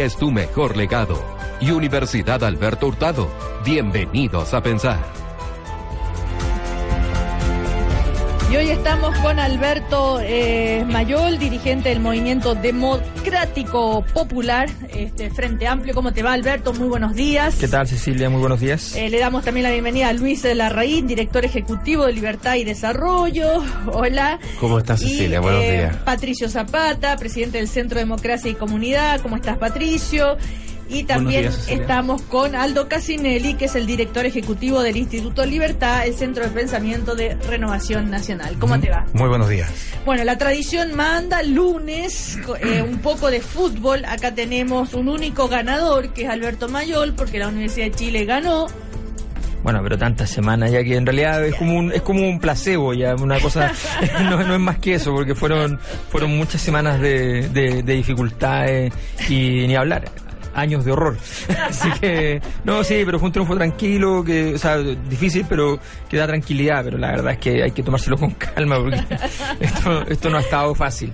es tu mejor legado. Y Universidad Alberto Hurtado. Bienvenidos a pensar. Y hoy estamos con Alberto eh, Mayol, dirigente del Movimiento Democrático Popular, este, Frente Amplio. ¿Cómo te va, Alberto? Muy buenos días. ¿Qué tal, Cecilia? Muy buenos días. Eh, le damos también la bienvenida a Luis de Larraín, director ejecutivo de Libertad y Desarrollo. Hola. ¿Cómo estás, Cecilia? buenos eh, días. Patricio Zapata, presidente del Centro Democracia y Comunidad. ¿Cómo estás, Patricio? Y también estamos con Aldo Casinelli, que es el director ejecutivo del Instituto Libertad, el Centro de Pensamiento de Renovación Nacional. ¿Cómo te va? Muy buenos días. Bueno, la tradición manda lunes eh, un poco de fútbol. Acá tenemos un único ganador, que es Alberto Mayol, porque la Universidad de Chile ganó. Bueno, pero tantas semanas ya que en realidad es como un, es como un placebo ya, una cosa, no, es más que eso, porque fueron, fueron muchas semanas de, de dificultades y ni hablar años de horror. Así que, no, sí, pero fue un triunfo tranquilo, que, o sea, difícil, pero que da tranquilidad. Pero la verdad es que hay que tomárselo con calma porque esto, esto no ha estado fácil.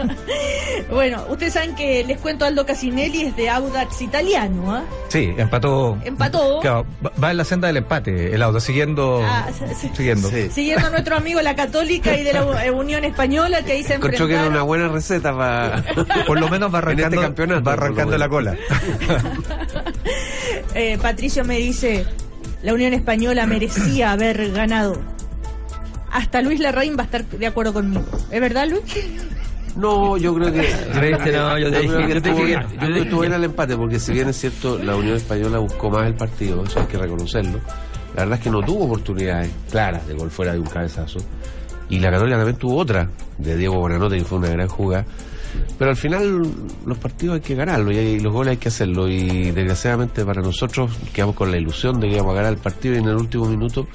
bueno, ustedes saben que les cuento Aldo Casinelli es de Audax italiano, ¿ah? Sí, empató. Empató. va en la senda del empate, el Audax, siguiendo. Ah, siguiendo. Siguiendo a nuestro amigo la Católica y de la Unión Española que ahí se Encontró que era una buena receta para. Por lo menos va arrancando, este campeonato, va arrancando la cola. Eh, Patricio me dice, la Unión Española merecía haber ganado. Hasta Luis Larraín va a estar de acuerdo conmigo. ¿Es verdad, Luis? No, yo creo que. yo te estuve en el empate, porque si bien es cierto, la Unión Española buscó más el partido, eso hay que reconocerlo. La verdad es que no tuvo oportunidades claras de gol fuera de un cabezazo. Y la Católica también tuvo otra, de Diego Buenanote, que fue una gran jugada. Pero al final los partidos hay que ganarlos y los goles hay que hacerlo. Y desgraciadamente para nosotros quedamos con la ilusión de que íbamos a ganar el partido y en el último minuto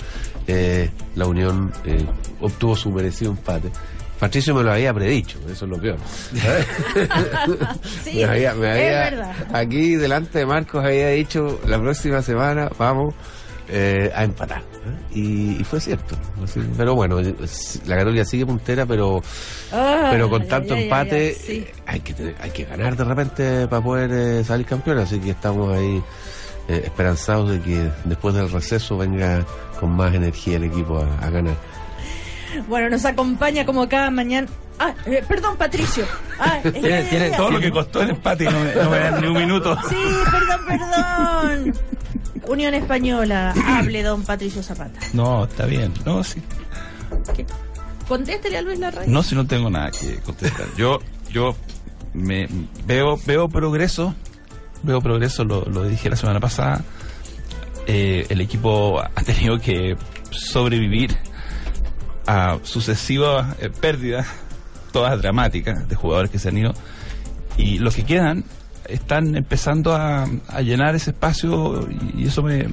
eh, la Unión eh, obtuvo su merecido empate. Patricio me lo había predicho, eso es lo peor. sí, me había, aquí delante de Marcos había dicho la próxima semana vamos eh, a empatar. Y, fue cierto. Pero bueno, la Católica sigue puntera, pero pero con tanto empate eh, hay que hay que ganar de repente para poder eh, salir campeón. Así que estamos ahí esperanzados de que después del receso venga con más energía el equipo a, ganar. Bueno, nos acompaña como cada mañana. Ah, perdón, Patricio. Ah, tiene, todo lo que costó el empate y no me dan ni un minuto. Sí, perdón, perdón. Unión Española, hable don Patricio Zapata. No, está bien. No, sí. Contéstele a Luis Larraín. No, si no tengo nada que contestar. Yo, yo me veo, veo progreso, veo progreso, lo, dije la semana pasada. Eh, el equipo ha tenido que sobrevivir a sucesivas eh, pérdidas, todas dramáticas, de jugadores que se han ido. Y los que quedan están empezando a, llenar ese espacio y eso me,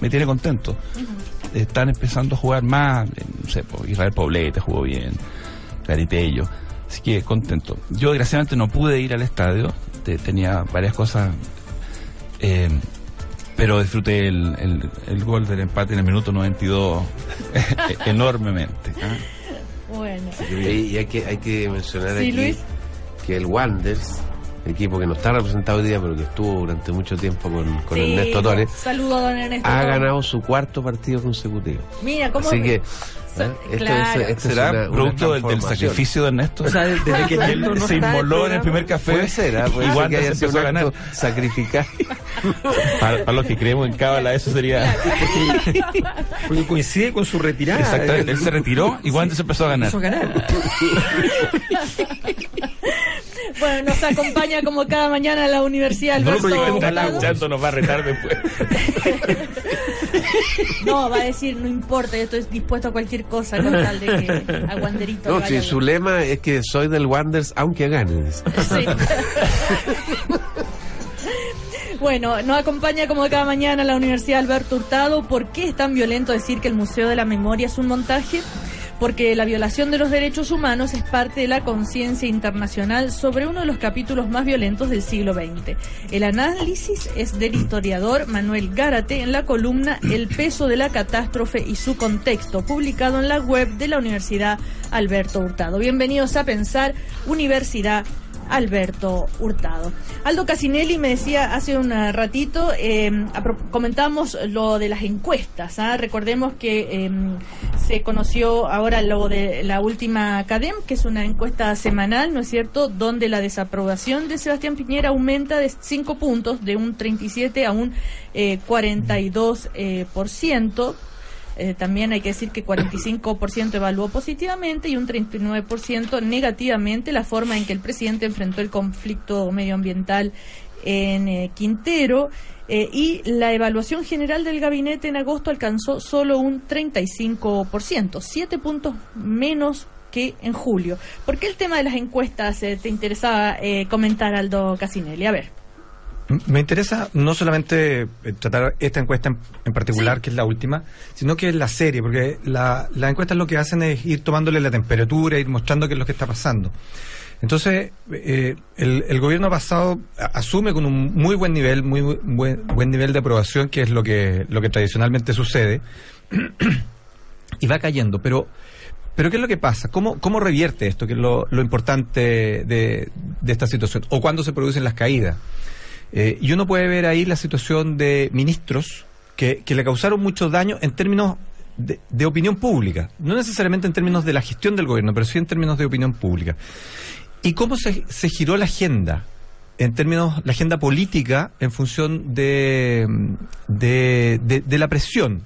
me, tiene contento. Están empezando a jugar más, eh, no sé, Israel Poblete jugó bien, Claritello, así que contento. Yo desgraciadamente no pude ir al estadio, tenía varias cosas, eh, pero disfruté el, el, gol del empate en el minuto 92 enormemente. ¿ah? Bueno. Y, hay que, hay que mencionar aquí que el Wanders equipo que no está representado hoy día, pero que estuvo durante mucho tiempo con, con Ernesto Torres. Saludo a don Ernesto. Ha ganado su cuarto partido consecutivo. Mira, ¿cómo Así que esto, será producto del, sacrificio de Ernesto. O sea, desde que él se inmoló en el primer café. Puede ser, ¿ah? igual que haya sido a ganar. Sacrificar. para, los que creemos en Cábala, eso sería. Porque coincide con su retirada. Exactamente, él se retiró y Guantes empezó a ganar. Empezó a ganar. Bueno, nos acompaña como cada mañana a la Universidad Alberto. No nos va a retar después. No, va a decir, no importa, yo estoy dispuesto a cualquier cosa con tal de que a Wanderito. No, si su lema es que soy del Wanders aunque ganes. Sí. Bueno, nos acompaña como cada mañana la Universidad Alberto Hurtado. ¿Por qué es tan violento decir que el Museo de la Memoria es un montaje? Porque la violación de los derechos humanos es parte de la conciencia internacional sobre uno de los capítulos más violentos del siglo XX. El análisis es del historiador Manuel Gárate en la columna El peso de la catástrofe y su contexto, publicado en la web de la Universidad Alberto Hurtado. Bienvenidos a Pensar Universidad Alberto Hurtado. Aldo Casinelli me decía hace un ratito, eh, comentamos lo de las encuestas. ¿ah? Recordemos que em, se conoció ahora lo de la última CADEM, que es una encuesta semanal, ¿no es cierto?, donde la desaprobación de Sebastián Piñera aumenta de 5 puntos, de un 37 a un 42%. Eh, por ciento eh, también hay que decir que 45% evaluó positivamente y un 39% negativamente la forma en que el presidente enfrentó el conflicto medioambiental en eh, Quintero. Eh, y la evaluación general del gabinete en agosto alcanzó solo un 35%, siete puntos menos que en julio. ¿Por qué el tema de las encuestas te interesaba comentar, Aldo Casinelli? A ver. Me interesa no solamente eh, tratar esta encuesta en, particular, que es la última, sino que es la serie, porque las la encuestas lo que hacen es ir tomándole la temperatura, ir mostrando qué es lo que está pasando. Entonces, eh, el, gobierno pasado asume con un muy buen nivel, muy buen, buen nivel de aprobación, que es lo que, lo que tradicionalmente sucede, y va cayendo. Pero, pero ¿qué es lo que pasa? ¿Cómo, cómo revierte esto, que es lo, lo importante de, de esta situación? ¿O cuándo se producen las caídas? Eh, y uno puede ver ahí la situación de ministros que, le causaron mucho daño en términos de, opinión pública, no necesariamente en términos de la gestión del gobierno, pero sí en términos de opinión pública. ¿Y cómo se, se giró la agenda? En términos, la agenda política en función de, de, de la presión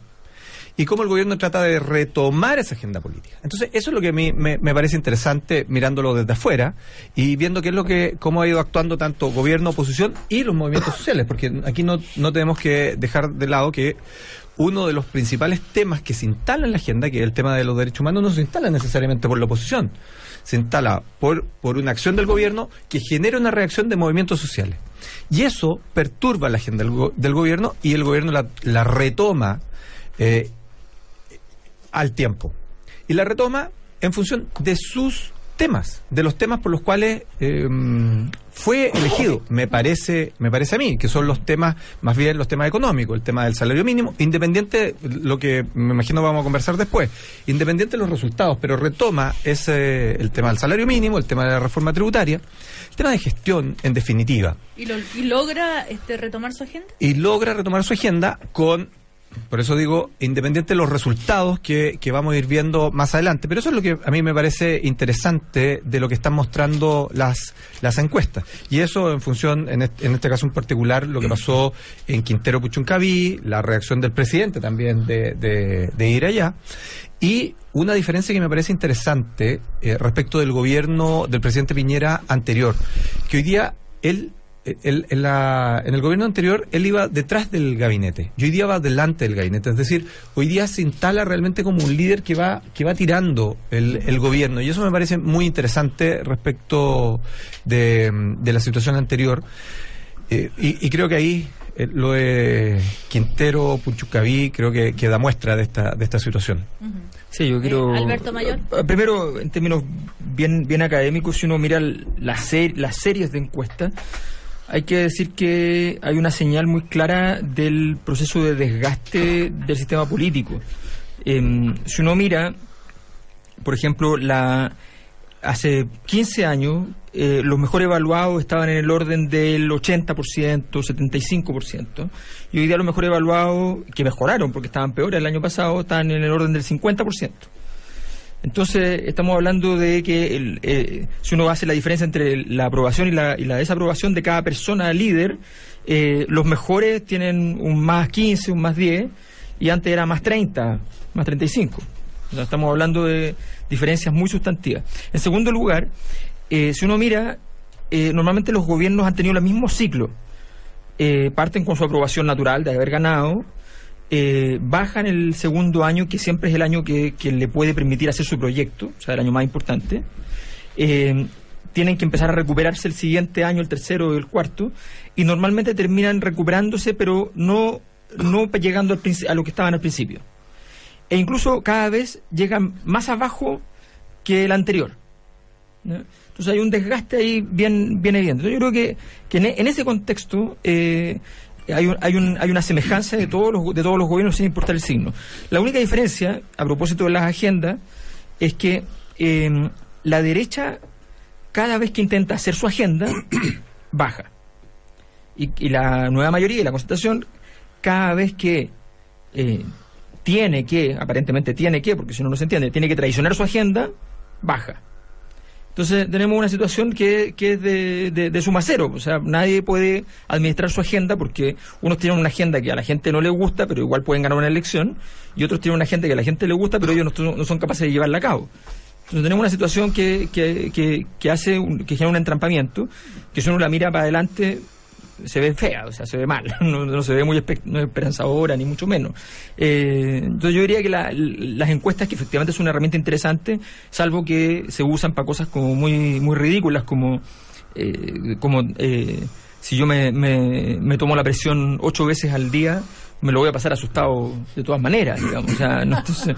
y cómo el gobierno trata de retomar esa agenda política. Entonces, eso es lo que a mí me, parece interesante mirándolo desde afuera y viendo qué es lo que, cómo ha ido actuando tanto gobierno, oposición y los movimientos sociales, porque aquí no, no tenemos que dejar de lado que uno de los principales temas que se instala en la agenda, que es el tema de los derechos humanos, no se instala necesariamente por la oposición, se instala por, por una acción del gobierno que genera una reacción de movimientos sociales. Y eso perturba la agenda del, gobierno y el gobierno la, retoma eh, al tiempo. Y la retoma en función de sus temas, de los temas por los cuales em, fue elegido, me parece, me parece a mí, que son los temas, más bien los temas económicos, el tema del salario mínimo, independiente, lo que me imagino vamos a conversar después, independiente de los resultados, pero retoma ese, el tema del salario mínimo, el tema de la reforma tributaria, el tema de gestión, en definitiva. ¿Y, y logra este, retomar su agenda? Y logra retomar su agenda con por eso digo, independiente de los resultados que, vamos a ir viendo más adelante. Pero eso es lo que a mí me parece interesante de lo que están mostrando las, las encuestas. Y eso en función, en este, en este caso en particular, lo que pasó en Quintero Puchuncaví, la reacción del presidente también de, de, ir allá. Y una diferencia que me parece interesante eh, respecto del gobierno del presidente Piñera anterior, que hoy día él en, el gobierno anterior él iba detrás del gabinete. Y hoy día va delante del gabinete. Es decir hoy día se instala realmente como un líder que va que va tirando el, gobierno. Y eso me parece muy interesante respecto de, la situación anterior. Eh, y, creo que ahí eh, lo de Quintero Puchucaví creo que, da muestra de esta de esta situación. Sí, yo quiero. Eh, Alberto Mayor. Primero, en términos bien, bien académicos, si uno mira las, las series de encuestas, hay que decir que hay una señal muy clara del proceso de desgaste del sistema político. Em, si uno mira, por ejemplo, la hace 15 años eh, los mejor evaluados estaban en el orden del 80%, 75%, y hoy día los mejor evaluados, que mejoraron porque estaban peores el año pasado, están en el orden del 50%. Entonces, estamos hablando de que eh, si uno hace la diferencia entre la aprobación y la, desaprobación de cada persona líder, eh, los mejores tienen un más 15, un más 10, y antes era más 30, más 35. estamos hablando de diferencias muy sustantivas. En segundo lugar, eh, si uno mira, normalmente los gobiernos han tenido el mismo ciclo. parten con su aprobación natural de haber ganado, eh, baja el segundo año, que siempre es el año que, le puede permitir hacer su proyecto, o sea, el año más importante. Eh, tienen que empezar a recuperarse el siguiente año, el tercero o el cuarto, y normalmente terminan recuperándose, pero no, no llegando a lo que estaban al principio. E incluso cada vez llegan más abajo que el anterior. Entonces hay un desgaste ahí bien, bien evidente. yo creo que, que en, ese contexto eh, hay, hay, un, hay una semejanza de todos, los, de todos los gobiernos sin importar el signo. La única diferencia, a propósito de las agendas, es que em, la derecha, cada vez que intenta hacer su agenda, baja. Y, la nueva mayoría y la concentración, cada vez que eh, tiene que, aparentemente tiene que, porque si no, no se entiende, tiene que traicionar su agenda, baja. Entonces tenemos una situación que, que es de, de, suma cero, o sea, nadie puede administrar su agenda porque unos tienen una agenda que a la gente no le gusta, pero igual pueden ganar una elección, y otros tienen una agenda que a la gente le gusta, pero ellos no, no son capaces de llevarla a cabo. Entonces tenemos una situación que, que, que, que hace, que genera un entrampamiento, que si uno la mira para adelante se ve fea, o sea, se ve mal, no, se ve muy esperanzadora, ni mucho menos. Eh, entonces yo diría que las encuestas, que efectivamente es una herramienta interesante, salvo que se usan para cosas como muy, muy ridículas, como, eh, como eh, si yo me, me tomo la presión ocho veces al día, me lo voy a pasar asustado de todas maneras, digamos. O sea, entonces,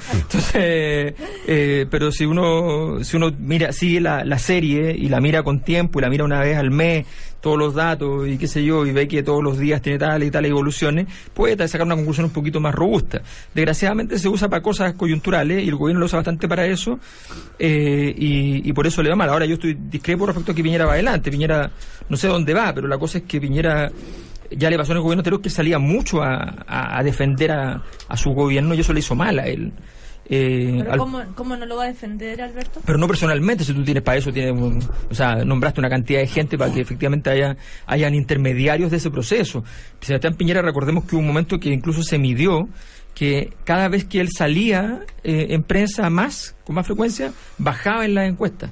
eh, pero si uno, si uno mira, sigue la, la serie y la mira con tiempo y la mira una vez al mes, todos los datos y qué sé yo, y ve que todos los días tiene tal y tal evoluciones, puede sacar una conclusión un poquito más robusta. Desgraciadamente se usa para cosas coyunturales y el gobierno lo usa bastante para eso eh, y, y, por eso le va mal. Ahora yo estoy discrepo respecto a que Piñera va adelante. Piñera no sé dónde va, pero la cosa es que Piñera ya le pasó en el gobierno anterior que salía mucho a, a, defender a, a, su gobierno y eso le hizo mal a él. Eh, ¿cómo, no lo va a defender, Alberto? Pero no personalmente, si tú tienes para eso, tienes o sea, nombraste una cantidad de gente para que efectivamente haya hayan intermediarios de ese proceso. Sebastián Piñera, recordemos que hubo un momento que incluso se midió que cada vez que él salía eh, en prensa más, con más frecuencia, bajaba en las encuestas.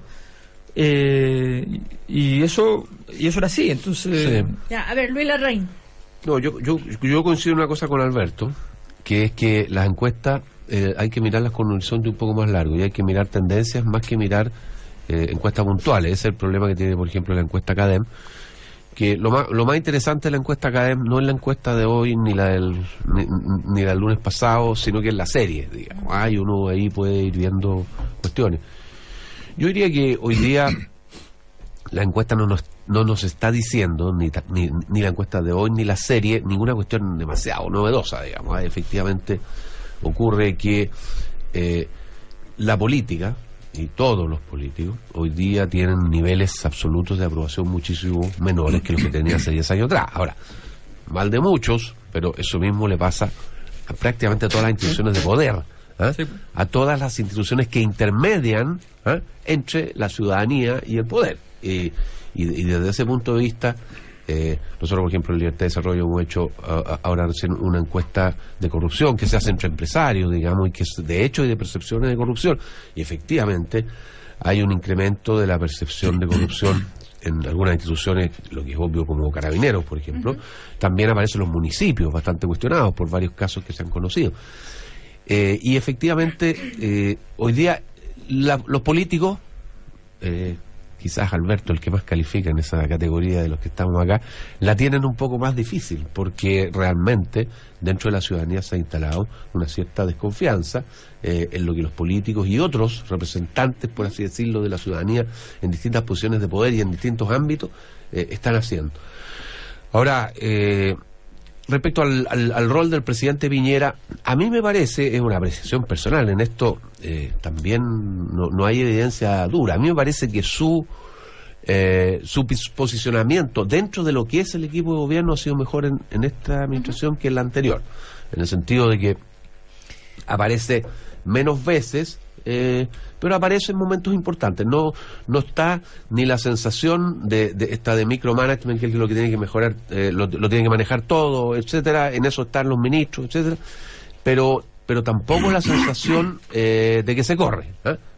Eh, y eso y eso era así, entonces... a ver, Luis Larraín. No, yo, yo, yo coincido en una cosa con Alberto, que es que las encuestas eh, hay que mirarlas con un horizonte un poco más largo y hay que mirar tendencias más que mirar eh, encuestas puntuales. Ese es el problema que tiene, por ejemplo, la encuesta CADEM, que lo más, lo más interesante de la encuesta CADEM no es la encuesta de hoy ni la del, ni, del lunes pasado, sino que es la serie, digamos. Hay uno ahí puede ir viendo cuestiones. Yo diría que hoy día la encuesta no nos, no nos está diciendo, ni, ni, ni la encuesta de hoy, ni la serie, ninguna cuestión demasiado novedosa, digamos. Efectivamente, ocurre que eh, la política, y todos los políticos, hoy día tienen niveles absolutos de aprobación muchísimo menores que los que tenían hace 10 años atrás. Ahora, mal de muchos, pero eso mismo le pasa a prácticamente todas las instituciones de poder. ¿Ah? a todas las instituciones que intermedian ¿ah? entre la ciudadanía y el poder. y, desde ese punto de vista, eh, nosotros, por ejemplo, en Libertad de Desarrollo hemos hecho ahora una encuesta de corrupción que se hace entre empresarios, digamos, y que es de hecho y de percepciones de corrupción. Y efectivamente hay un incremento de la percepción de corrupción en algunas instituciones, lo que es obvio como carabineros, por ejemplo. También aparecen los municipios, bastante cuestionados por varios casos que se han conocido. Eh, y efectivamente, eh, hoy día los políticos, eh, quizás Alberto, el que más califica en esa categoría de los que estamos acá, la tienen un poco más difícil, porque realmente dentro de la ciudadanía se ha instalado una cierta desconfianza en lo que los políticos y otros representantes, por así decirlo, de la ciudadanía en distintas posiciones de poder y en distintos ámbitos están haciendo. Ahora, eh, respecto al, al, rol del presidente Piñera, a mí me parece, es una apreciación personal, en esto eh, también no, no, hay evidencia dura, a mí me parece que su, eh, su posicionamiento dentro de lo que es el equipo de gobierno ha sido mejor en, en esta administración que en la anterior, en el sentido de que aparece menos veces eh, pero aparece en momentos importantes. No, no está ni la sensación de, de esta de micromanagement, que es lo que tiene que mejorar, eh, lo, tiene que manejar todo, etcétera. En eso están los ministros, etcétera. Pero, pero tampoco la sensación eh, de que se corre.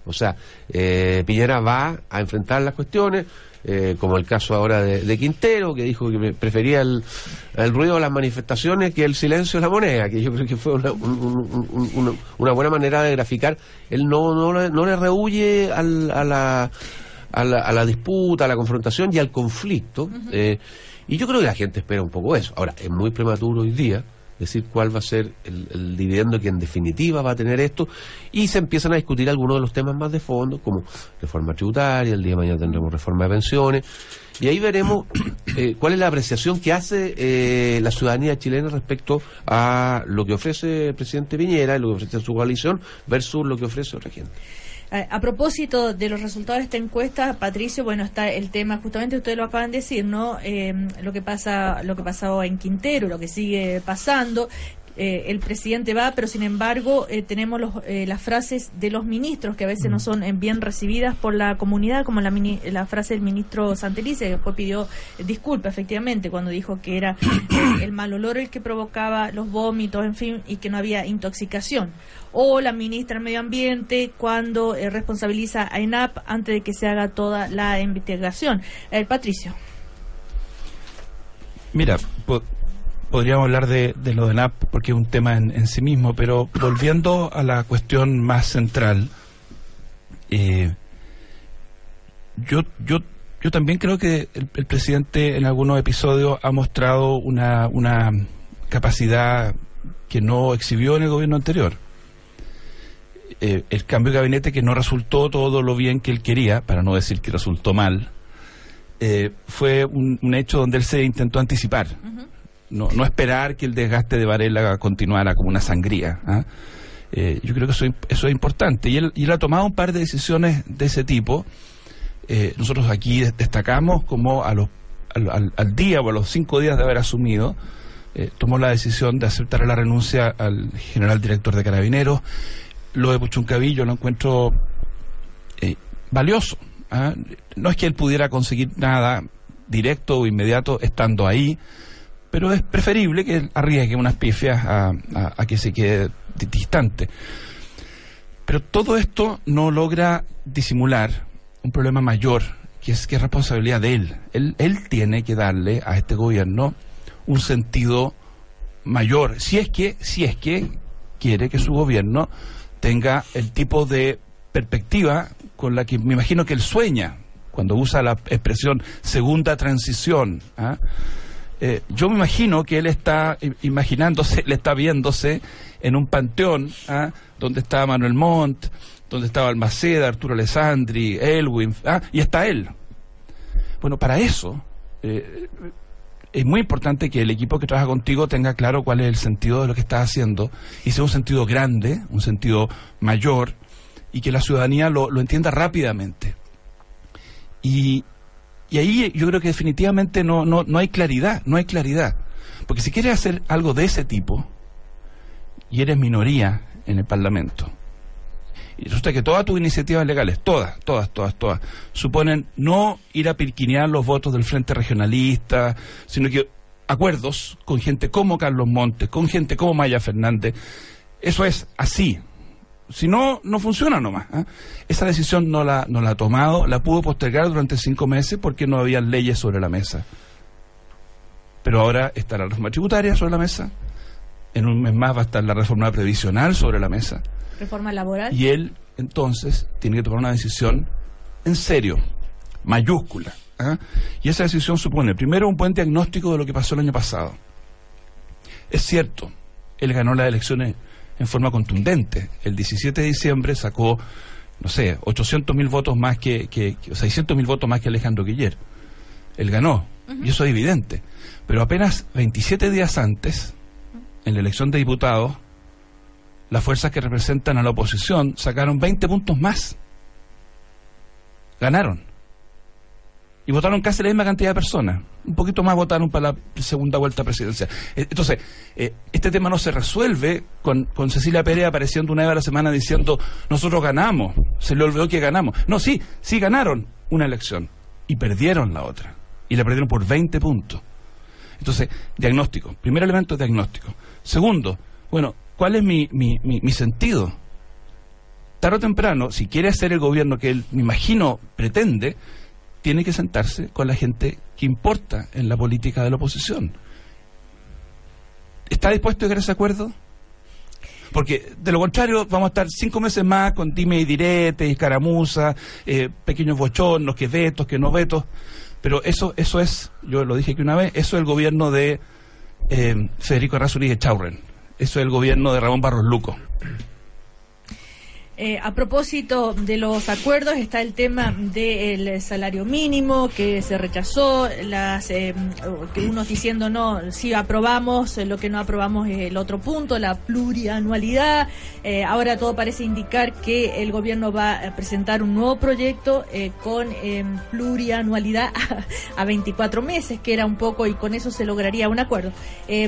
O sea, Piñera va a enfrentar las cuestiones eh, como el caso ahora de, Quintero, que dijo que prefería el, ruido de las manifestaciones que el silencio de la moneda, que yo creo que fue una, una, buena manera de graficar. Él no, no, le, no le rehuye al, a la a la, a la disputa, a la confrontación y al conflicto. eh, y yo creo que la gente espera un poco eso. Ahora, es muy prematuro hoy día decir cuál va a ser el, dividendo que en definitiva va a tener esto y se empiezan a discutir algunos de los temas más de fondo como reforma tributaria, el día de mañana tendremos reforma de pensiones y ahí veremos eh, cuál es la apreciación que hace eh, la ciudadanía chilena respecto a lo que ofrece el presidente Piñera y lo que ofrece su coalición versus lo que ofrece otra gente. A, a propósito de los resultados de esta encuesta, Patricio, bueno, está el tema, justamente ustedes lo acaban de decir, ¿no? Eh, lo que pasa, lo que pasó en Quintero, lo que sigue pasando. Eh, el presidente va, pero sin embargo eh, tenemos los, eh, las frases de los ministros que a veces no son eh, bien recibidas por la comunidad, como la, mini- la frase del ministro Santelice, que después pidió eh, disculpa efectivamente cuando dijo que era el mal olor el que provocaba los vómitos, en fin, y que no había intoxicación. O la ministra del Medio Ambiente cuando responsabiliza a ENAP antes de que se haga toda la investigación. Patricio. Mira, podríamos hablar de, lo de NAP porque es un tema en, sí mismo, pero volviendo a la cuestión más central, eh, yo, yo, yo también creo que el, presidente en algunos episodios ha mostrado una, una capacidad que no exhibió en el gobierno anterior. Eh, el cambio de gabinete que no resultó todo lo bien que él quería, para no decir que resultó mal, eh, fue un, un hecho donde él se intentó anticipar. No, no esperar que el desgaste de Varela continuara como una sangría. ¿ah? Eh, yo creo que eso, eso es importante. Y él, y él ha tomado un par de decisiones de ese tipo. Eh, nosotros aquí destacamos como a los, al, al- día o a los cinco días de haber asumido, eh, tomó la decisión de aceptar la renuncia al general director de Carabineros. Lo de Puchuncavillo lo encuentro valioso. ¿ah? No es que él pudiera conseguir nada directo o inmediato estando ahí, pero es preferible que arriesgue unas pifias a, que se quede di- distante. Pero todo esto no logra disimular un problema mayor, que es que es responsabilidad de él. Él, él tiene que darle a este gobierno un sentido mayor, si es que, si es que quiere que su gobierno tenga el tipo de perspectiva con la que me imagino que él sueña cuando usa la expresión segunda transición. ¿ah? Eh, yo me imagino que él está imaginándose, le está viéndose en un panteón ¿ah? donde está Manuel Montt, donde estaba Almaceda, Arturo Alessandri, Elwin, ¿ah? y está él. Bueno, para eso eh, es muy importante que el equipo que trabaja contigo tenga claro cuál es el sentido de lo que estás haciendo y sea un sentido grande, un sentido mayor y que la ciudadanía lo, lo entienda rápidamente. Y, y ahí yo creo que definitivamente no, no, no hay claridad, no hay claridad. Porque si quieres hacer algo de ese tipo y eres minoría en el Parlamento, y resulta que todas tus iniciativas legales, todas, todas, todas, todas, suponen no ir a pirquinear los votos del Frente Regionalista, sino que acuerdos con gente como Carlos Montes, con gente como Maya Fernández. Eso es así. Si no, no funciona nomás. ¿ah? Esa decisión no la, no la ha tomado, la pudo postergar durante cinco meses porque no había leyes sobre la mesa. Pero ahora está la reforma tributaria sobre la mesa. En un mes más va a estar la reforma previsional sobre la mesa. Reforma laboral. Y él, entonces, tiene que tomar una decisión en serio, mayúscula. ¿ah? Y esa decisión supone, primero, un buen diagnóstico de lo que pasó el año pasado. Es cierto, él ganó las elecciones en forma contundente. El 17 de diciembre sacó, no sé, 800 mil votos más que, que, que 600 mil votos más que Alejandro Guiller. Él ganó, y eso es evidente. Pero apenas 27 días antes, en la elección de diputados, las fuerzas que representan a la oposición sacaron 20 puntos más. Ganaron. Y votaron casi la misma cantidad de personas. Un poquito más votaron para la segunda vuelta presidencial. Eh, Entonces, eh, este tema no se resuelve con, con Cecilia Pérez apareciendo una vez a la semana diciendo, nosotros ganamos, se le olvidó que ganamos. No, sí, sí ganaron una elección y perdieron la otra. Y la perdieron por 20 puntos. Entonces, diagnóstico. Primer elemento, diagnóstico. Segundo, bueno, ¿cuál es mi, mi, mi, mi sentido? Tarde o temprano, si quiere hacer el gobierno que él, me imagino, pretende, tiene que sentarse con la gente que importa en la política de la oposición. ¿Está dispuesto a llegar a ese acuerdo? Porque de lo contrario vamos a estar cinco meses más con dime y direte, y escaramuza, eh, pequeños bochornos, que vetos, que no vetos. Pero eso, eso es, yo lo dije que una vez, eso es el gobierno de eh, Federico Errázuriz de Chaurren. Eso es el gobierno de Ramón Barros Luco. Eh, a propósito de los acuerdos está el tema del salario mínimo que se rechazó, las eh, unos diciendo no, si aprobamos, lo que no aprobamos es el otro punto, la plurianualidad. Eh, ahora todo parece indicar que el gobierno va a presentar un nuevo proyecto con plurianualidad a, 24 meses, que era un poco y con eso se lograría un acuerdo.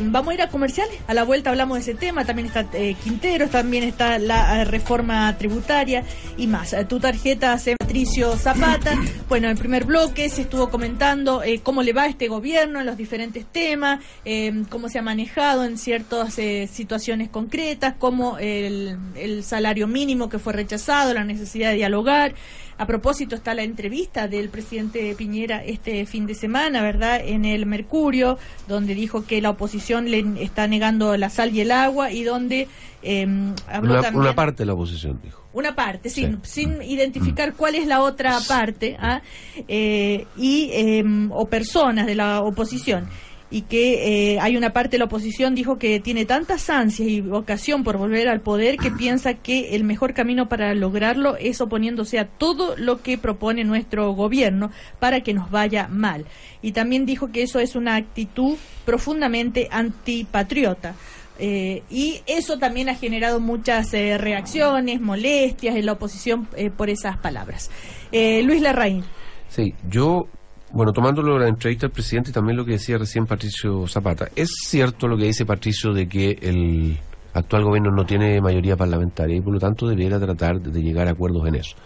vamos a ir a comerciales, a la vuelta hablamos de ese tema, también está Quinteros, también está la reforma tributaria y más. Eh, tu tarjeta se Patricio Zapata. Bueno, en el primer bloque se estuvo comentando eh, cómo le va a este gobierno en los diferentes temas, eh, cómo se ha manejado en ciertas situaciones concretas, como el, el salario mínimo que fue rechazado, la necesidad de dialogar. A propósito, está la entrevista del presidente Piñera este fin de semana, ¿verdad? En el Mercurio, donde dijo que la oposición le está negando la sal y el agua y donde eh, habló una, Una parte de la oposición, dijo. Una parte, sin, sin identificar mm. cuál es la otra parte, ¿ah? eh, y, em, o personas de la oposición y que eh, hay una parte de la oposición dijo que tiene tantas ansias y vocación por volver al poder que piensa que el mejor camino para lograrlo es oponiéndose a todo lo que propone nuestro gobierno para que nos vaya mal. Y también dijo que eso es una actitud profundamente antipatriota. Eh, y eso también ha generado muchas eh, reacciones, molestias en la oposición por esas palabras. Luis Larraín. Sí, yo bueno, tomándolo la entrevista del presidente y también lo que decía recién Patricio Zapata, ¿es cierto lo que dice Patricio de que el actual gobierno no tiene mayoría parlamentaria y por lo tanto debiera tratar de llegar a acuerdos en eso?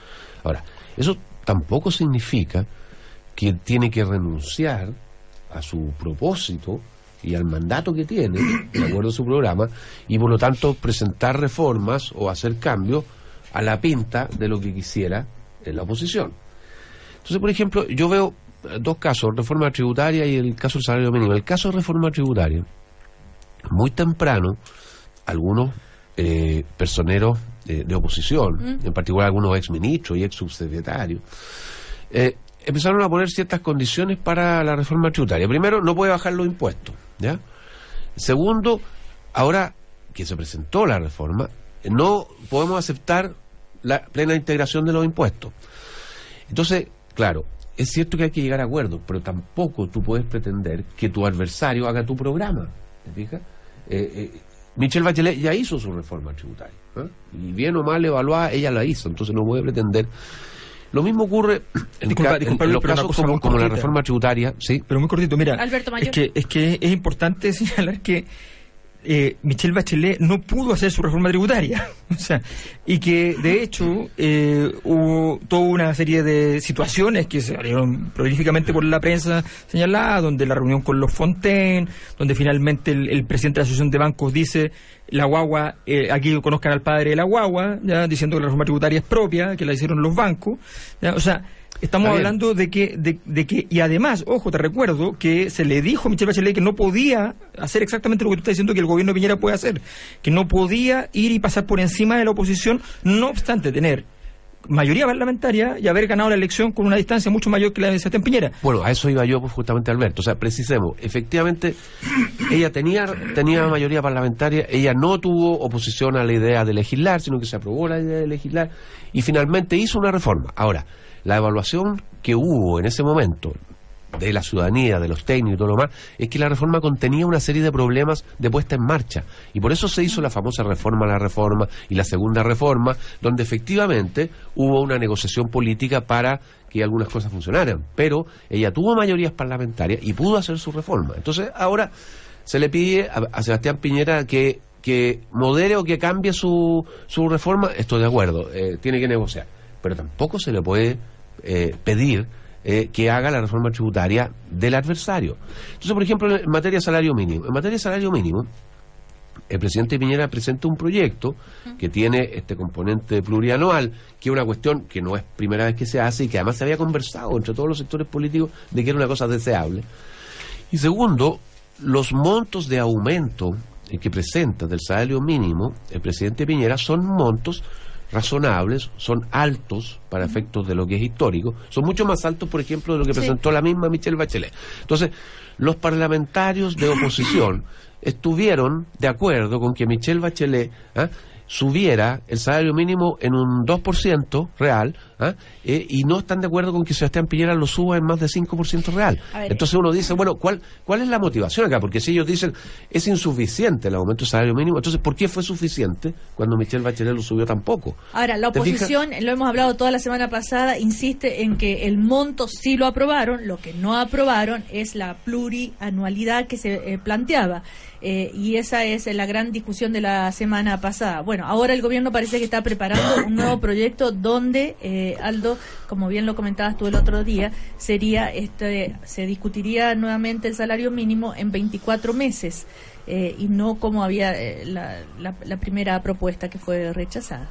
Ahora, eso tampoco significa que tiene que renunciar a su propósito y al mandato que tiene, de acuerdo a su programa, y por lo tanto presentar reformas o hacer cambios a la pinta de lo que quisiera en la oposición. Entonces, por ejemplo, yo veo dos casos, reforma tributaria y el caso del salario mínimo. El caso de reforma tributaria, muy temprano, algunos eh, personeros de oposición, mm. en particular algunos ex ministros y ex subsecretarios, eh, empezaron a poner ciertas condiciones para la reforma tributaria. Primero, no puede bajar los impuestos, ¿ya? Segundo, ahora que se presentó la reforma, no podemos aceptar la plena integración de los impuestos. Entonces, claro, es cierto que hay que llegar a acuerdos, pero tampoco tú puedes pretender que tu adversario haga tu programa. ¿Te fijas? Eh, eh, Michelle Bachelet ya hizo su reforma tributaria. ¿eh? Y bien o mal evaluada, ella la hizo. Entonces no puede pretender. Lo mismo ocurre en, los casos como, la reforma tributaria. ¿sí? Pero muy cortito, mira. Es, que, es que es importante señalar que eh, Michelle Bachelet no pudo hacer su reforma tributaria. o sea, y que de hecho eh, hubo toda una serie de situaciones que salieron prolíficamente por la prensa señalada, donde la reunión con los Fontaine, donde finalmente el, presidente de la Asociación de Bancos dice la guagua, eh, aquí conozcan al padre de la guagua, ya diciendo que la reforma tributaria es propia, que la hicieron los bancos. O sea, Estamos hablando de que, de, que, y además, ojo, te recuerdo que se le dijo a Michelle Bachelet que no podía hacer exactamente lo que tú estás diciendo que el gobierno de Piñera puede hacer, que no podía ir y pasar por encima de la oposición, no obstante tener mayoría parlamentaria y haber ganado la elección con una distancia mucho mayor que la de Sebastián Piñera. Bueno, a eso iba yo justamente, Alberto. O sea, precisemos, efectivamente, ella tenía, tenía mayoría parlamentaria, ella no tuvo oposición a la idea de legislar, sino que se aprobó la idea de legislar y finalmente hizo una reforma. Ahora, la evaluación que hubo en ese momento de la ciudadanía, de los técnicos y todo lo más, es que la reforma contenía una serie de problemas de puesta en marcha. Y por eso se hizo la famosa reforma a la reforma y la segunda reforma, donde efectivamente hubo una negociación política para que algunas cosas funcionaran. Pero ella tuvo mayorías parlamentarias y pudo hacer su reforma. Entonces ahora se le pide a, Sebastián Piñera que, que modere o que cambie su, su reforma. Estoy de acuerdo, eh, tiene que negociar. Pero tampoco se le puede eh, pedir eh, que haga la reforma tributaria del adversario. Entonces, por ejemplo, en materia de salario mínimo, en materia de salario mínimo, el presidente Piñera presenta un proyecto que tiene este componente plurianual, que es una cuestión que no es primera vez que se hace y que además se había conversado entre todos los sectores políticos de que era una cosa deseable. Y segundo, los montos de aumento que presenta del salario mínimo el presidente Piñera son montos razonables, son altos para efectos de lo que es histórico, son mucho más altos, por ejemplo, de lo que presentó la misma Michelle Bachelet. Entonces, los parlamentarios de oposición estuvieron de acuerdo con que Michelle Bachelet ¿ah? Subiera el salario mínimo en un 2% real ¿ah? eh, y no están de acuerdo con que Sebastián Piñera lo suba en más de 5% real. Entonces uno dice, bueno, ¿cuál, ¿cuál es la motivación acá? Porque si ellos dicen es insuficiente el aumento del salario mínimo, entonces ¿por qué fue suficiente cuando Michelle Bachelet lo subió tan poco? Ahora, la oposición, lo hemos hablado toda la semana pasada, insiste en que el monto sí lo aprobaron, lo que no aprobaron es la plurianualidad que se eh, planteaba. Eh, y esa es la gran discusión de la semana pasada. Bueno, ahora el gobierno parece que está preparando un nuevo proyecto donde, eh, Aldo, como bien lo comentabas tú el otro día, sería este, se discutiría nuevamente el salario mínimo en 24 meses eh, y no como había la, la, primera propuesta que fue rechazada.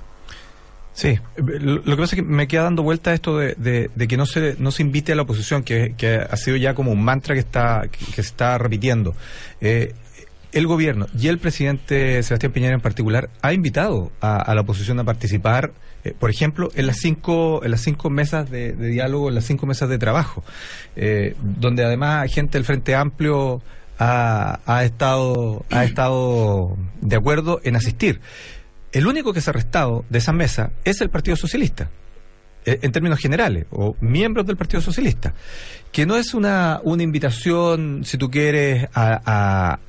Sí, lo, que pasa es que me queda dando vuelta esto de, que no se no se invite a la oposición, que, ha sido ya como un mantra que está que, se está repitiendo. Eh, el gobierno y el presidente Sebastián Piñera en particular ha invitado a, la oposición a participar, eh, por ejemplo, en las cinco en las cinco mesas de, diálogo, en las cinco mesas de trabajo, eh, donde además gente del Frente Amplio ha, ha, estado ha estado de acuerdo en asistir. El único que se ha restado de esa mesa es el Partido Socialista eh, en términos generales, o miembros del Partido Socialista, que no es una, una invitación, si tú quieres, a,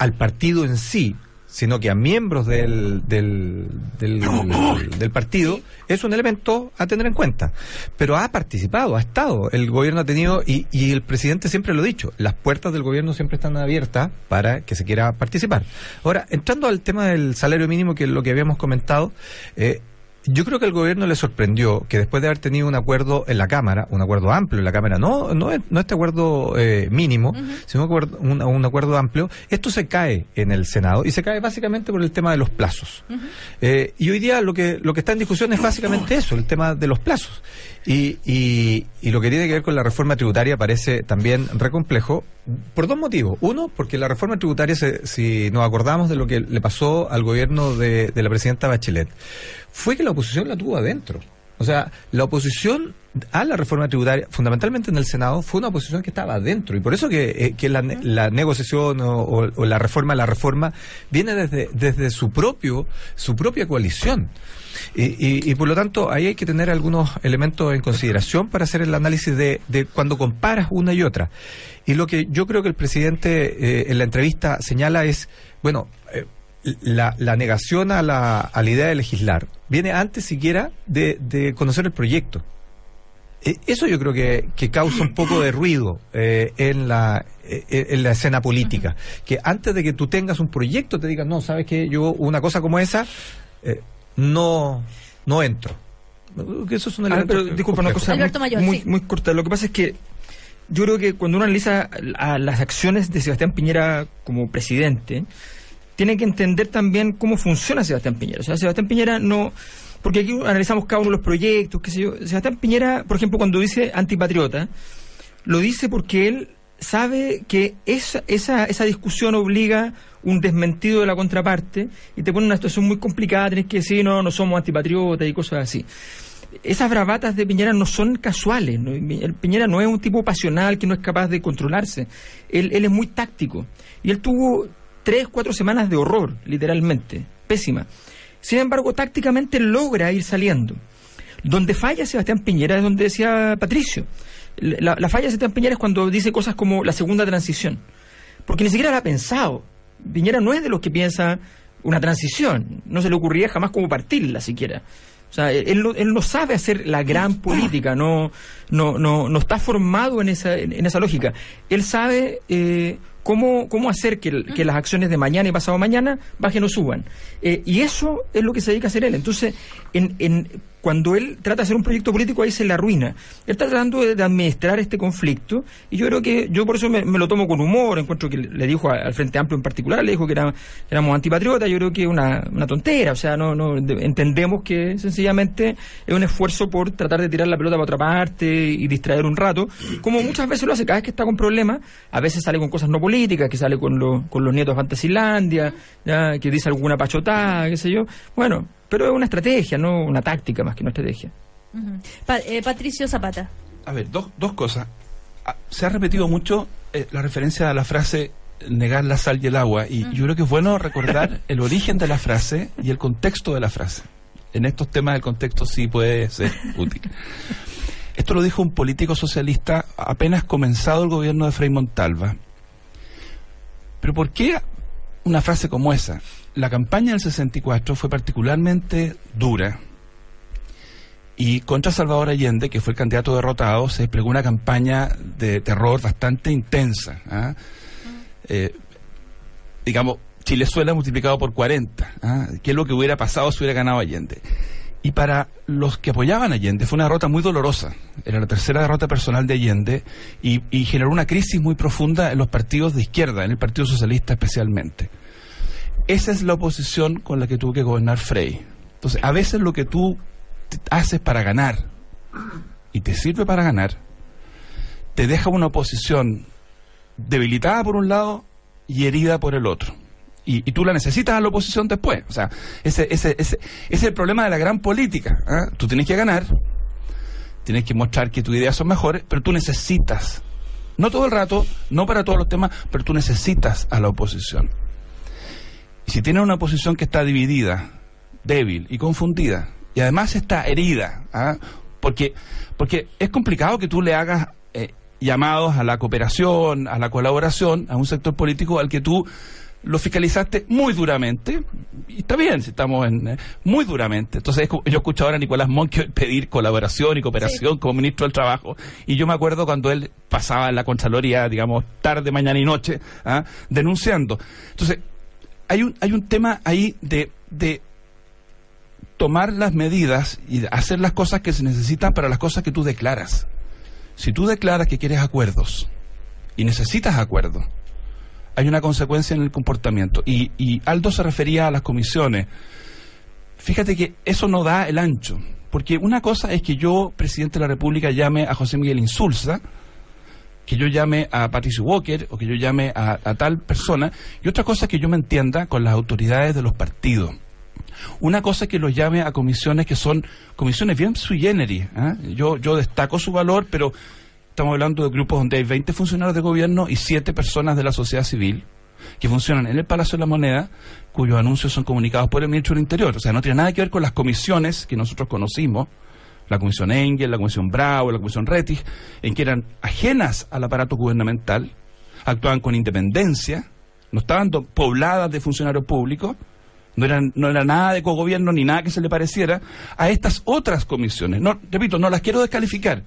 al partido en sí, sino que a miembros del, del, del, partido, es un elemento a tener en cuenta. Pero ha participado, ha estado. El gobierno ha tenido, y, y el presidente siempre lo ha dicho, las puertas del gobierno siempre están abiertas para que se quiera participar. Ahora, entrando al tema del salario mínimo, que es lo que habíamos comentado, eh, yo creo que el gobierno le sorprendió que después de haber tenido un acuerdo en la Cámara, un acuerdo amplio en la Cámara, no no, no este acuerdo eh, mínimo, sino un acuerdo, un, acuerdo amplio, esto se cae en el Senado y se cae básicamente por el tema de los plazos. Eh, y hoy día lo que, lo que está en discusión es básicamente eso, el tema de los plazos. Y, y, y lo que tiene que ver con la reforma tributaria parece también re complejo por dos motivos. Uno, porque la reforma tributaria, si nos acordamos de lo que le pasó al gobierno de, de la presidenta Bachelet, fue que la oposición la tuvo adentro. O sea, la oposición a la reforma tributaria, fundamentalmente en el Senado, fue una oposición que estaba adentro. Y por eso que, eh, la, negociación o, la reforma, la reforma, viene desde, desde su propio, su propia coalición. Y, por lo tanto, ahí hay que tener algunos elementos en consideración para hacer el análisis de, de cuando comparas una y otra. Y lo que yo creo que el presidente eh, en la entrevista señala es, bueno, eh, la, negación a la, a la idea de legislar viene antes siquiera de, conocer el proyecto. E, eso yo creo que, que, causa un poco de ruido eh, en, la, eh, en la escena política. Que antes de que tú tengas un proyecto te digan, no, sabes que yo una cosa como esa eh, no, no entro. eso es una ah, pero, disculpa, una cosa muy, muy, corta. Lo que pasa es que yo creo que cuando uno analiza a las acciones de Sebastián Piñera como presidente, tiene que entender también cómo funciona Sebastián Piñera. O sea, Sebastián Piñera no... Porque aquí analizamos cada uno de los proyectos, qué sé yo. Sebastián Piñera, por ejemplo, cuando dice antipatriota, lo dice porque él sabe que esa, esa, esa discusión obliga un desmentido de la contraparte y te pone en una situación muy complicada, tenés que decir, no, no somos antipatriotas y cosas así. Esas bravatas de Piñera no son casuales. Piñera no es un tipo pasional que no es capaz de controlarse. Él, él es muy táctico. Y él tuvo, tres, cuatro semanas de horror, literalmente, pésima. Sin embargo, tácticamente logra ir saliendo. Donde falla Sebastián Piñera es donde decía Patricio. La, falla de Sebastián Piñera es cuando dice cosas como la segunda transición. Porque ni siquiera la ha pensado. Piñera no es de los que piensa una transición. No se le ocurría jamás como partirla siquiera. O sea, él, él no sabe hacer la gran política, no, no, no, no está formado en esa, en esa lógica. Él sabe eh, cómo, cómo hacer que, las acciones de mañana y pasado mañana bajen o suban. Eh, y eso es lo que se dedica a hacer él. Entonces, en, en, cuando él trata de hacer un proyecto político, ahí se le arruina. Él está tratando de, administrar este conflicto y yo creo que, yo por eso me, lo tomo con humor, encuentro que le dijo al Frente Amplio en particular, le dijo que, era, éramos antipatriotas, yo creo que es una, una tontera, o sea, no, no entendemos que sencillamente es un esfuerzo por tratar de tirar la pelota para otra parte y distraer un rato, como muchas veces lo hace, cada vez que está con problemas, a veces sale con cosas no políticas, que sale con, con los nietos de Fantasilandia, que dice alguna pachotada, qué sé yo, bueno, pero es una estrategia, no una táctica más que una estrategia. Eh, Patricio Zapata. A ver, dos, dos cosas. Ah, se ha repetido mucho eh, la referencia a la frase negar la sal y el agua, y yo creo que es bueno recordar el origen de la frase y el contexto de la frase. En estos temas el contexto sí puede ser útil. Esto lo dijo un político socialista apenas comenzado el gobierno de Frei Montalva. Pero ¿por qué una frase como esa? La campaña del 64 fue particularmente dura y contra Salvador Allende, que fue el candidato derrotado, se desplegó una campaña de terror bastante intensa. ¿ah? Eh, digamos, Chilezuela multiplicado por 40. ¿ah? ¿Qué es lo que hubiera pasado si hubiera ganado Allende? Y para los que apoyaban Allende fue una derrota muy dolorosa. Era la tercera derrota personal de Allende y, y generó una crisis muy profunda en los partidos de izquierda, en el Partido Socialista especialmente. Esa es la oposición con la que tuvo que gobernar Frey. Entonces, a veces lo que tú haces para ganar y te sirve para ganar, te deja una oposición debilitada por un lado y herida por el otro. Y, tú la necesitas a la oposición después. O sea, ese, ese, ese, es el problema de la gran política. ¿ah? Tú tienes que ganar, tienes que mostrar que tus ideas son mejores, pero tú necesitas, no todo el rato, no para todos los temas, pero tú necesitas a la oposición si tiene una posición que está dividida, débil y confundida, y además está herida, ¿ah? porque, porque es complicado que tú le hagas eh, llamados a la cooperación, a la colaboración, a un sector político al que tú lo fiscalizaste muy duramente, y está bien si estamos en eh, muy duramente. Entonces, yo escucho ahora a Nicolás Monque pedir colaboración y cooperación como ministro del Trabajo, y yo me acuerdo cuando él pasaba en la Contraloría, digamos, tarde, mañana y noche, ¿ah? denunciando. Entonces, hay un, hay un tema ahí de, de tomar las medidas y hacer las cosas que se necesitan para las cosas que tú declaras. Si tú declaras que quieres acuerdos y necesitas acuerdos, hay una consecuencia en el comportamiento. Y, y, Aldo se refería a las comisiones. Fíjate que eso no da el ancho, porque una cosa es que yo, presidente de la República, llame a José Miguel Insulza, que yo llame a Patricio Walker o que yo llame a, tal persona, y otra cosa es que yo me entienda con las autoridades de los partidos. Una cosa es que los llame a comisiones que son comisiones bien sui generis. ¿ah? Yo, yo destaco su valor, pero estamos hablando de grupos donde hay 20 funcionarios de gobierno y 7 personas de la sociedad civil que funcionan en el Palacio de la Moneda, cuyos anuncios son comunicados por el ministro del Interior. O sea, no tiene nada que ver con las comisiones que nosotros conocimos, la Comisión Engel, la Comisión Bravo, la Comisión Rettig, en que eran ajenas al aparato gubernamental, actuaban con independencia, no estaban pobladas de funcionarios públicos, no eran no era nada de cogobierno ni nada que se le pareciera a estas otras comisiones. No, repito, no las quiero descalificar,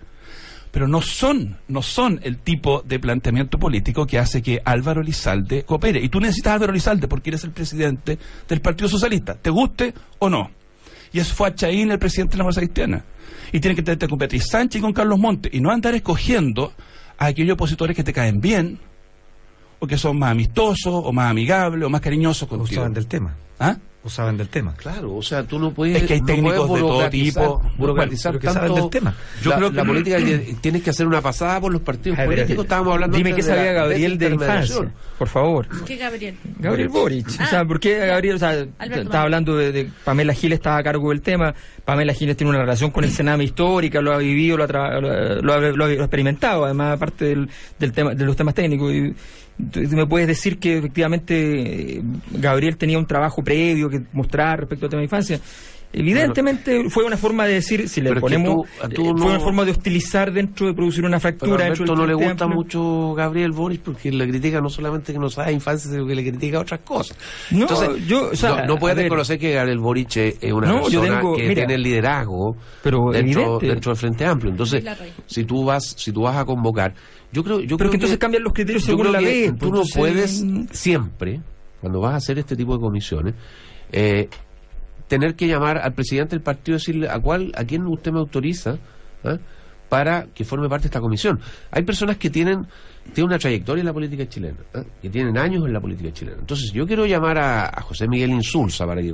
pero no son, no son el tipo de planteamiento político que hace que Álvaro Lizalde coopere. Y tú necesitas Álvaro Lizalde porque eres el presidente del Partido Socialista, te guste o no. Y eso fue a Chaín, el presidente de la Fuerza Cristiana y tiene que tenerte con Beatriz Sánchez y con Carlos Montes y no andar escogiendo a aquellos opositores que te caen bien o que son más amistosos o más amigables o más cariñosos contigo. Usaban del tema. ¿Ah? Usaban del tema. Claro, o sea, tú no puedes. Es que hay técnicos de todo tipo. Burocratizar tanto del tema. Yo la, creo que la política tienes que hacer una pasada por los partidos políticos. Estábamos hablando. Dime qué sabía Gabriel de, infancia, por favor. ¿Qué Gabriel? Gabriel Boric. o sea, ¿por qué Gabriel? O sea, estaba hablando de, Pamela Giles, estaba a cargo del tema. Pamela Giles tiene una relación con el Sename histórica, lo ha vivido, lo ha, lo, ha experimentado, además, aparte del, del tema, de los temas técnicos. Y, me puedes decir que efectivamente eh, Gabriel tenía un trabajo previo que mostrar respecto al tema de infancia. Evidentemente fue una forma de decir, si le ponemos, eh, fue una forma de hostilizar dentro de producir una fractura. Pero a no le gusta mucho Gabriel Boris porque le critica no solamente que no sabe infancia, sino que le critica otras cosas. No, Entonces, yo, o sea, no, puedes reconocer que Gabriel Boric es una persona que tiene el liderazgo pero dentro, dentro del Frente Amplio. Entonces, si tú vas, si tú vas a convocar, yo creo, yo pero creo que entonces cambian los criterios según la ley. Tú no puedes siempre, cuando vas a hacer este tipo de comisiones, eh, tener que llamar al presidente del partido y decirle a cuál, a quién usted me autoriza ¿ah? para que forme parte de esta comisión. Hay personas que tienen, tienen una trayectoria en la política chilena, ¿ah? que tienen años en la política chilena. Entonces, yo quiero llamar a, José Miguel Insulza para que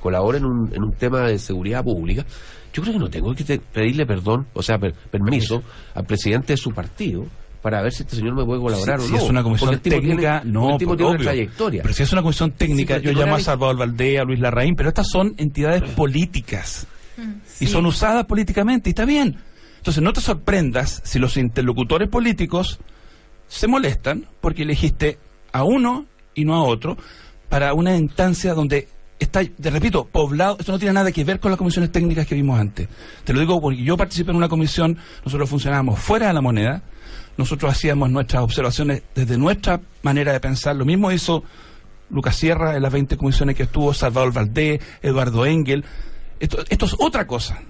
colabore en un, en un tema de seguridad pública. Yo creo que no tengo que pedirle perdón, o sea, permiso al presidente de su partido para ver si este señor me puede colaborar o no. Si es una comisión técnica, no, el tipo tiene una trayectoria. Pero si es una comisión técnica, yo llamo a Salvador Valdea, a Luis Larraín, pero estas son entidades políticas mm. y son usadas políticamente y está bien. Entonces no te sorprendas si los interlocutores políticos se molestan porque elegiste a uno y no a otro para una instancia donde está, te repito, poblado, esto no tiene nada que ver con las comisiones técnicas que vimos antes. Te lo digo porque yo participé en una comisión, nosotros funcionábamos fuera de la moneda, nosotros hacíamos nuestras observaciones desde nuestra manera de pensar. Lo mismo hizo Lucas Sierra en las 20 comisiones que estuvo, Salvador Valdés, Eduardo Engel. Esto, esto es otra cosa.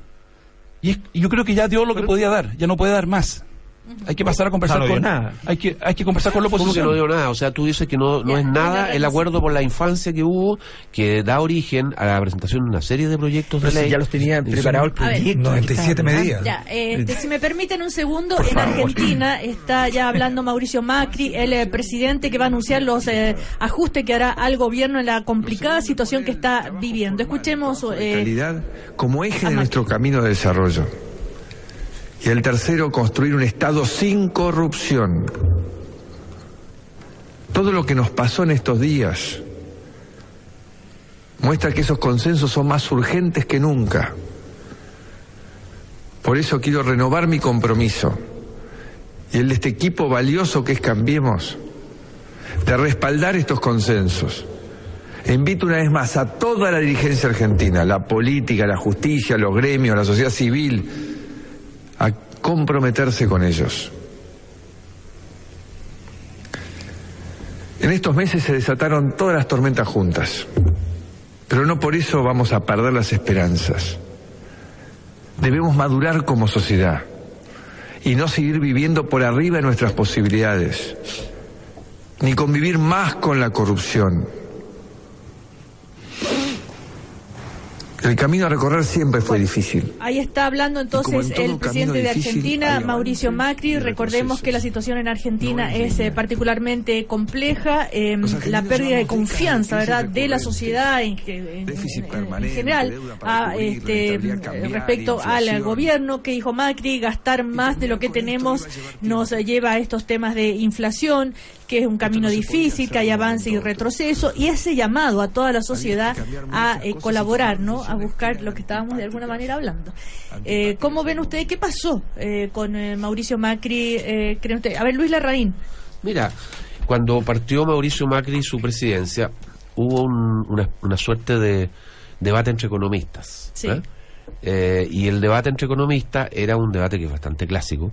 Y, y yo creo que ya dio lo que podía dar, ya no puede dar más. Hay que pasar a conversar con nada. Hay que hay que conversar con la oposición. ¿Cómo que no dio nada? O sea, tú dices que no, no es nada el acuerdo por la infancia que hubo que da origen a la presentación de una serie de proyectos de ley. ya los tenía preparado el proyecto. 97 medidas. Ya, este, si me permiten un segundo, en Argentina está ya hablando Mauricio Macri, el eh, presidente que va a anunciar los eh, ajustes que hará al gobierno en la complicada situación que está viviendo. Escuchemos. Eh, calidad como eje de nuestro camino de desarrollo. Y el tercero, construir un Estado sin corrupción. Todo lo que nos pasó en estos días muestra que esos consensos son más urgentes que nunca. Por eso quiero renovar mi compromiso y el de este equipo valioso que es Cambiemos, de respaldar estos consensos. E invito una vez más a toda la dirigencia argentina, la política, la justicia, los gremios, la sociedad civil, a comprometerse con ellos. En estos meses se desataron todas las tormentas juntas, pero no por eso vamos a perder las esperanzas. Debemos madurar como sociedad y no seguir viviendo por arriba de nuestras posibilidades, ni convivir más con la corrupción El camino a recorrer siempre fue difícil. Ahí está hablando entonces el presidente de Argentina, Mauricio Macri. Recordemos que la situación en Argentina es eh, particularmente compleja. Em, la pérdida de confianza, ¿verdad?, de la sociedad en, general este, respecto al gobierno que dijo Macri, gastar más de lo que tenemos nos lleva a estos temas de inflación, que es un camino difícil, que hay avance y retroceso, y ese llamado a toda la sociedad a eh, colaborar, ¿no? A buscar lo que estábamos de alguna manera hablando. Eh, ¿Cómo ven ustedes qué pasó eh, con Mauricio Macri? ¿creen ustedes? A ver, Luis Larraín. Mira, cuando partió Mauricio Macri su presidencia, hubo una, suerte de debate entre economistas. y el debate entre economistas era un debate que es bastante clásico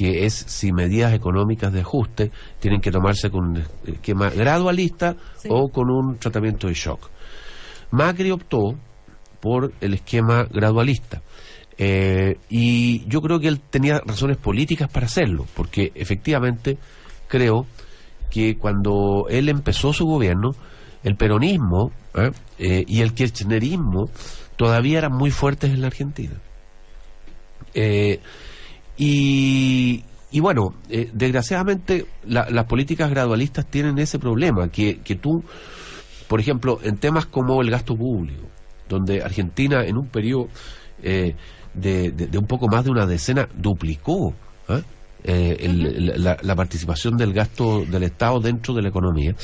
que es si medidas económicas de ajuste tienen que tomarse con un esquema gradualista o con un tratamiento de shock. Macri optó por el esquema gradualista. Eh, y yo creo que él tenía razones políticas para hacerlo, porque efectivamente creo que cuando él empezó su gobierno, el peronismo ¿eh? Eh, y el kirchnerismo todavía eran muy fuertes en la Argentina. Y, y bueno, eh, desgraciadamente las políticas gradualistas tienen ese problema, que, que tú, por ejemplo, en temas como el gasto público, donde Argentina en un periodo eh, de, de, un poco más de una decena duplicó ¿ah? eh, la, la, participación del gasto del Estado dentro de la economía,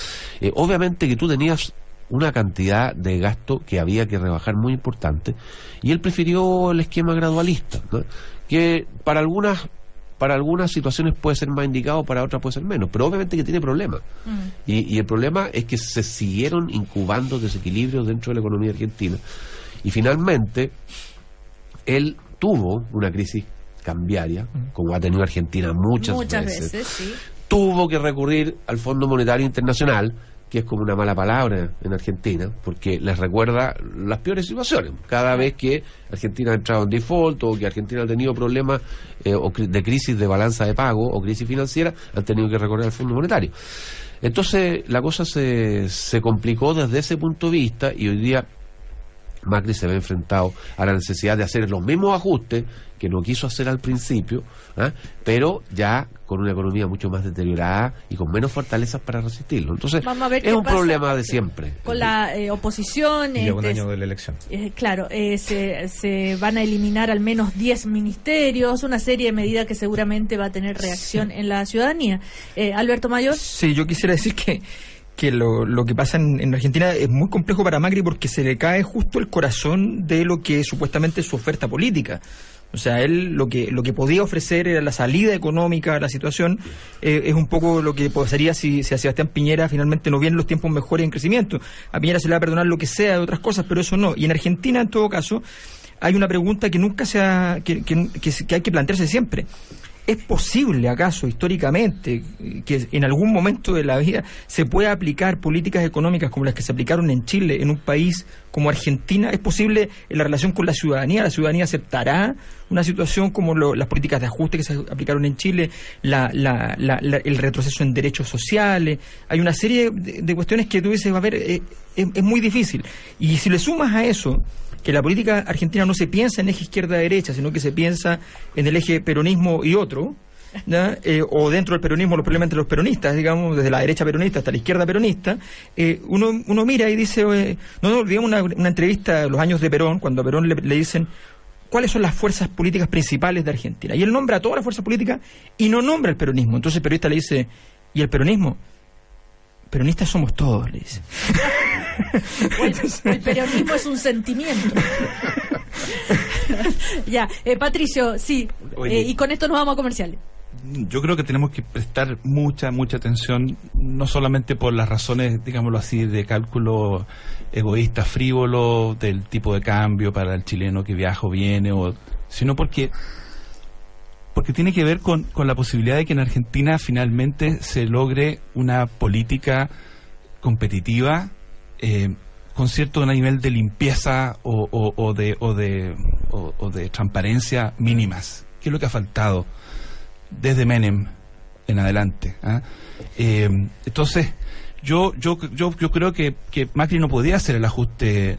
obviamente que tú tenías una cantidad de gasto que había que rebajar muy importante y él prefirió el esquema gradualista. ¿no? que para algunas para algunas situaciones puede ser más indicado, para otras puede ser menos, pero obviamente que tiene problemas. Mm. Y, el problema es que se siguieron incubando desequilibrios dentro de la economía argentina. Y finalmente, él tuvo una crisis cambiaria, mm. como ha tenido Argentina muchas, veces. Tuvo que recurrir al Fondo Monetario Internacional, que es como una mala palabra en Argentina, porque les recuerda las peores situaciones. Cada vez que Argentina ha entrado en default o que Argentina ha tenido problemas eh, de crisis de balanza de pago o crisis financiera, han tenido que recurrir al Fondo Monetario. Entonces la cosa se, se complicó desde ese punto de vista y hoy día Macri se ve enfrentado a la necesidad de hacer los mismos ajustes que no quiso hacer al principio, ¿ah? pero ya con una economía mucho más deteriorada y con menos fortalezas para resistirlo. Entonces, es un problema de siempre. Con la eh, oposición. Y un este, año de la elección. Eh, claro, eh, se, se, van a eliminar al menos 10 ministerios, una serie de medidas que seguramente va a tener reacción en la ciudadanía. Alberto Mayor. Sí, yo quisiera decir que que lo, lo que pasa en, Argentina es muy complejo para Macri porque se le cae justo el corazón de lo que supuestamente es su oferta política. O sea, él lo que, lo que podía ofrecer era la salida económica a la situación, eh, es un poco lo que pasaría si, si a Sebastián Piñera finalmente no vienen los tiempos mejores en crecimiento. A Piñera se le va a perdonar lo que sea de otras cosas, pero eso no. Y en Argentina, en todo caso, hay una pregunta que nunca se ha, que, que, que hay que plantearse siempre. ¿Es posible, acaso, históricamente, que en algún momento de la vida se pueda aplicar políticas económicas como las que se aplicaron en Chile, en un país como Argentina? ¿Es posible en la relación con la ciudadanía? ¿La ciudadanía aceptará una situación como las políticas de ajuste que se aplicaron en Chile, el retroceso en derechos sociales? Hay una serie de, cuestiones que tú dices, va a ver, eh, es muy difícil. Y si le sumas a eso que la política argentina no se piensa en eje izquierda-derecha, sino que se piensa en el eje peronismo y otro, eh, o dentro del peronismo los problemas entre los peronistas, digamos, desde la derecha peronista hasta la izquierda peronista, eh, uno, uno mira y dice, no nos olvidemos una, una, entrevista de los años de Perón, cuando a Perón le, dicen cuáles son las fuerzas políticas principales de Argentina. Y él nombra a todas las fuerzas políticas y no nombra el peronismo. Entonces el periodista le dice, ¿y el peronismo? Peronistas somos todos, le dice. el peronismo es un sentimiento. ya, eh, Patricio, sí, eh, y con esto nos vamos a comerciales. Yo creo que tenemos que prestar mucha, mucha atención, no solamente por las razones, digámoslo así, de cálculo egoísta, frívolo, del tipo de cambio para el chileno que viaja o viene, o, sino porque porque tiene que ver con, con la posibilidad de que en Argentina finalmente se logre una política competitiva eh, con cierto nivel de limpieza o, de, o, de, o, de transparencia mínimas. ¿Qué es lo que ha faltado desde Menem en adelante? ¿ah? Eh, entonces, yo, yo, yo, yo creo que, que Macri no podía hacer el ajuste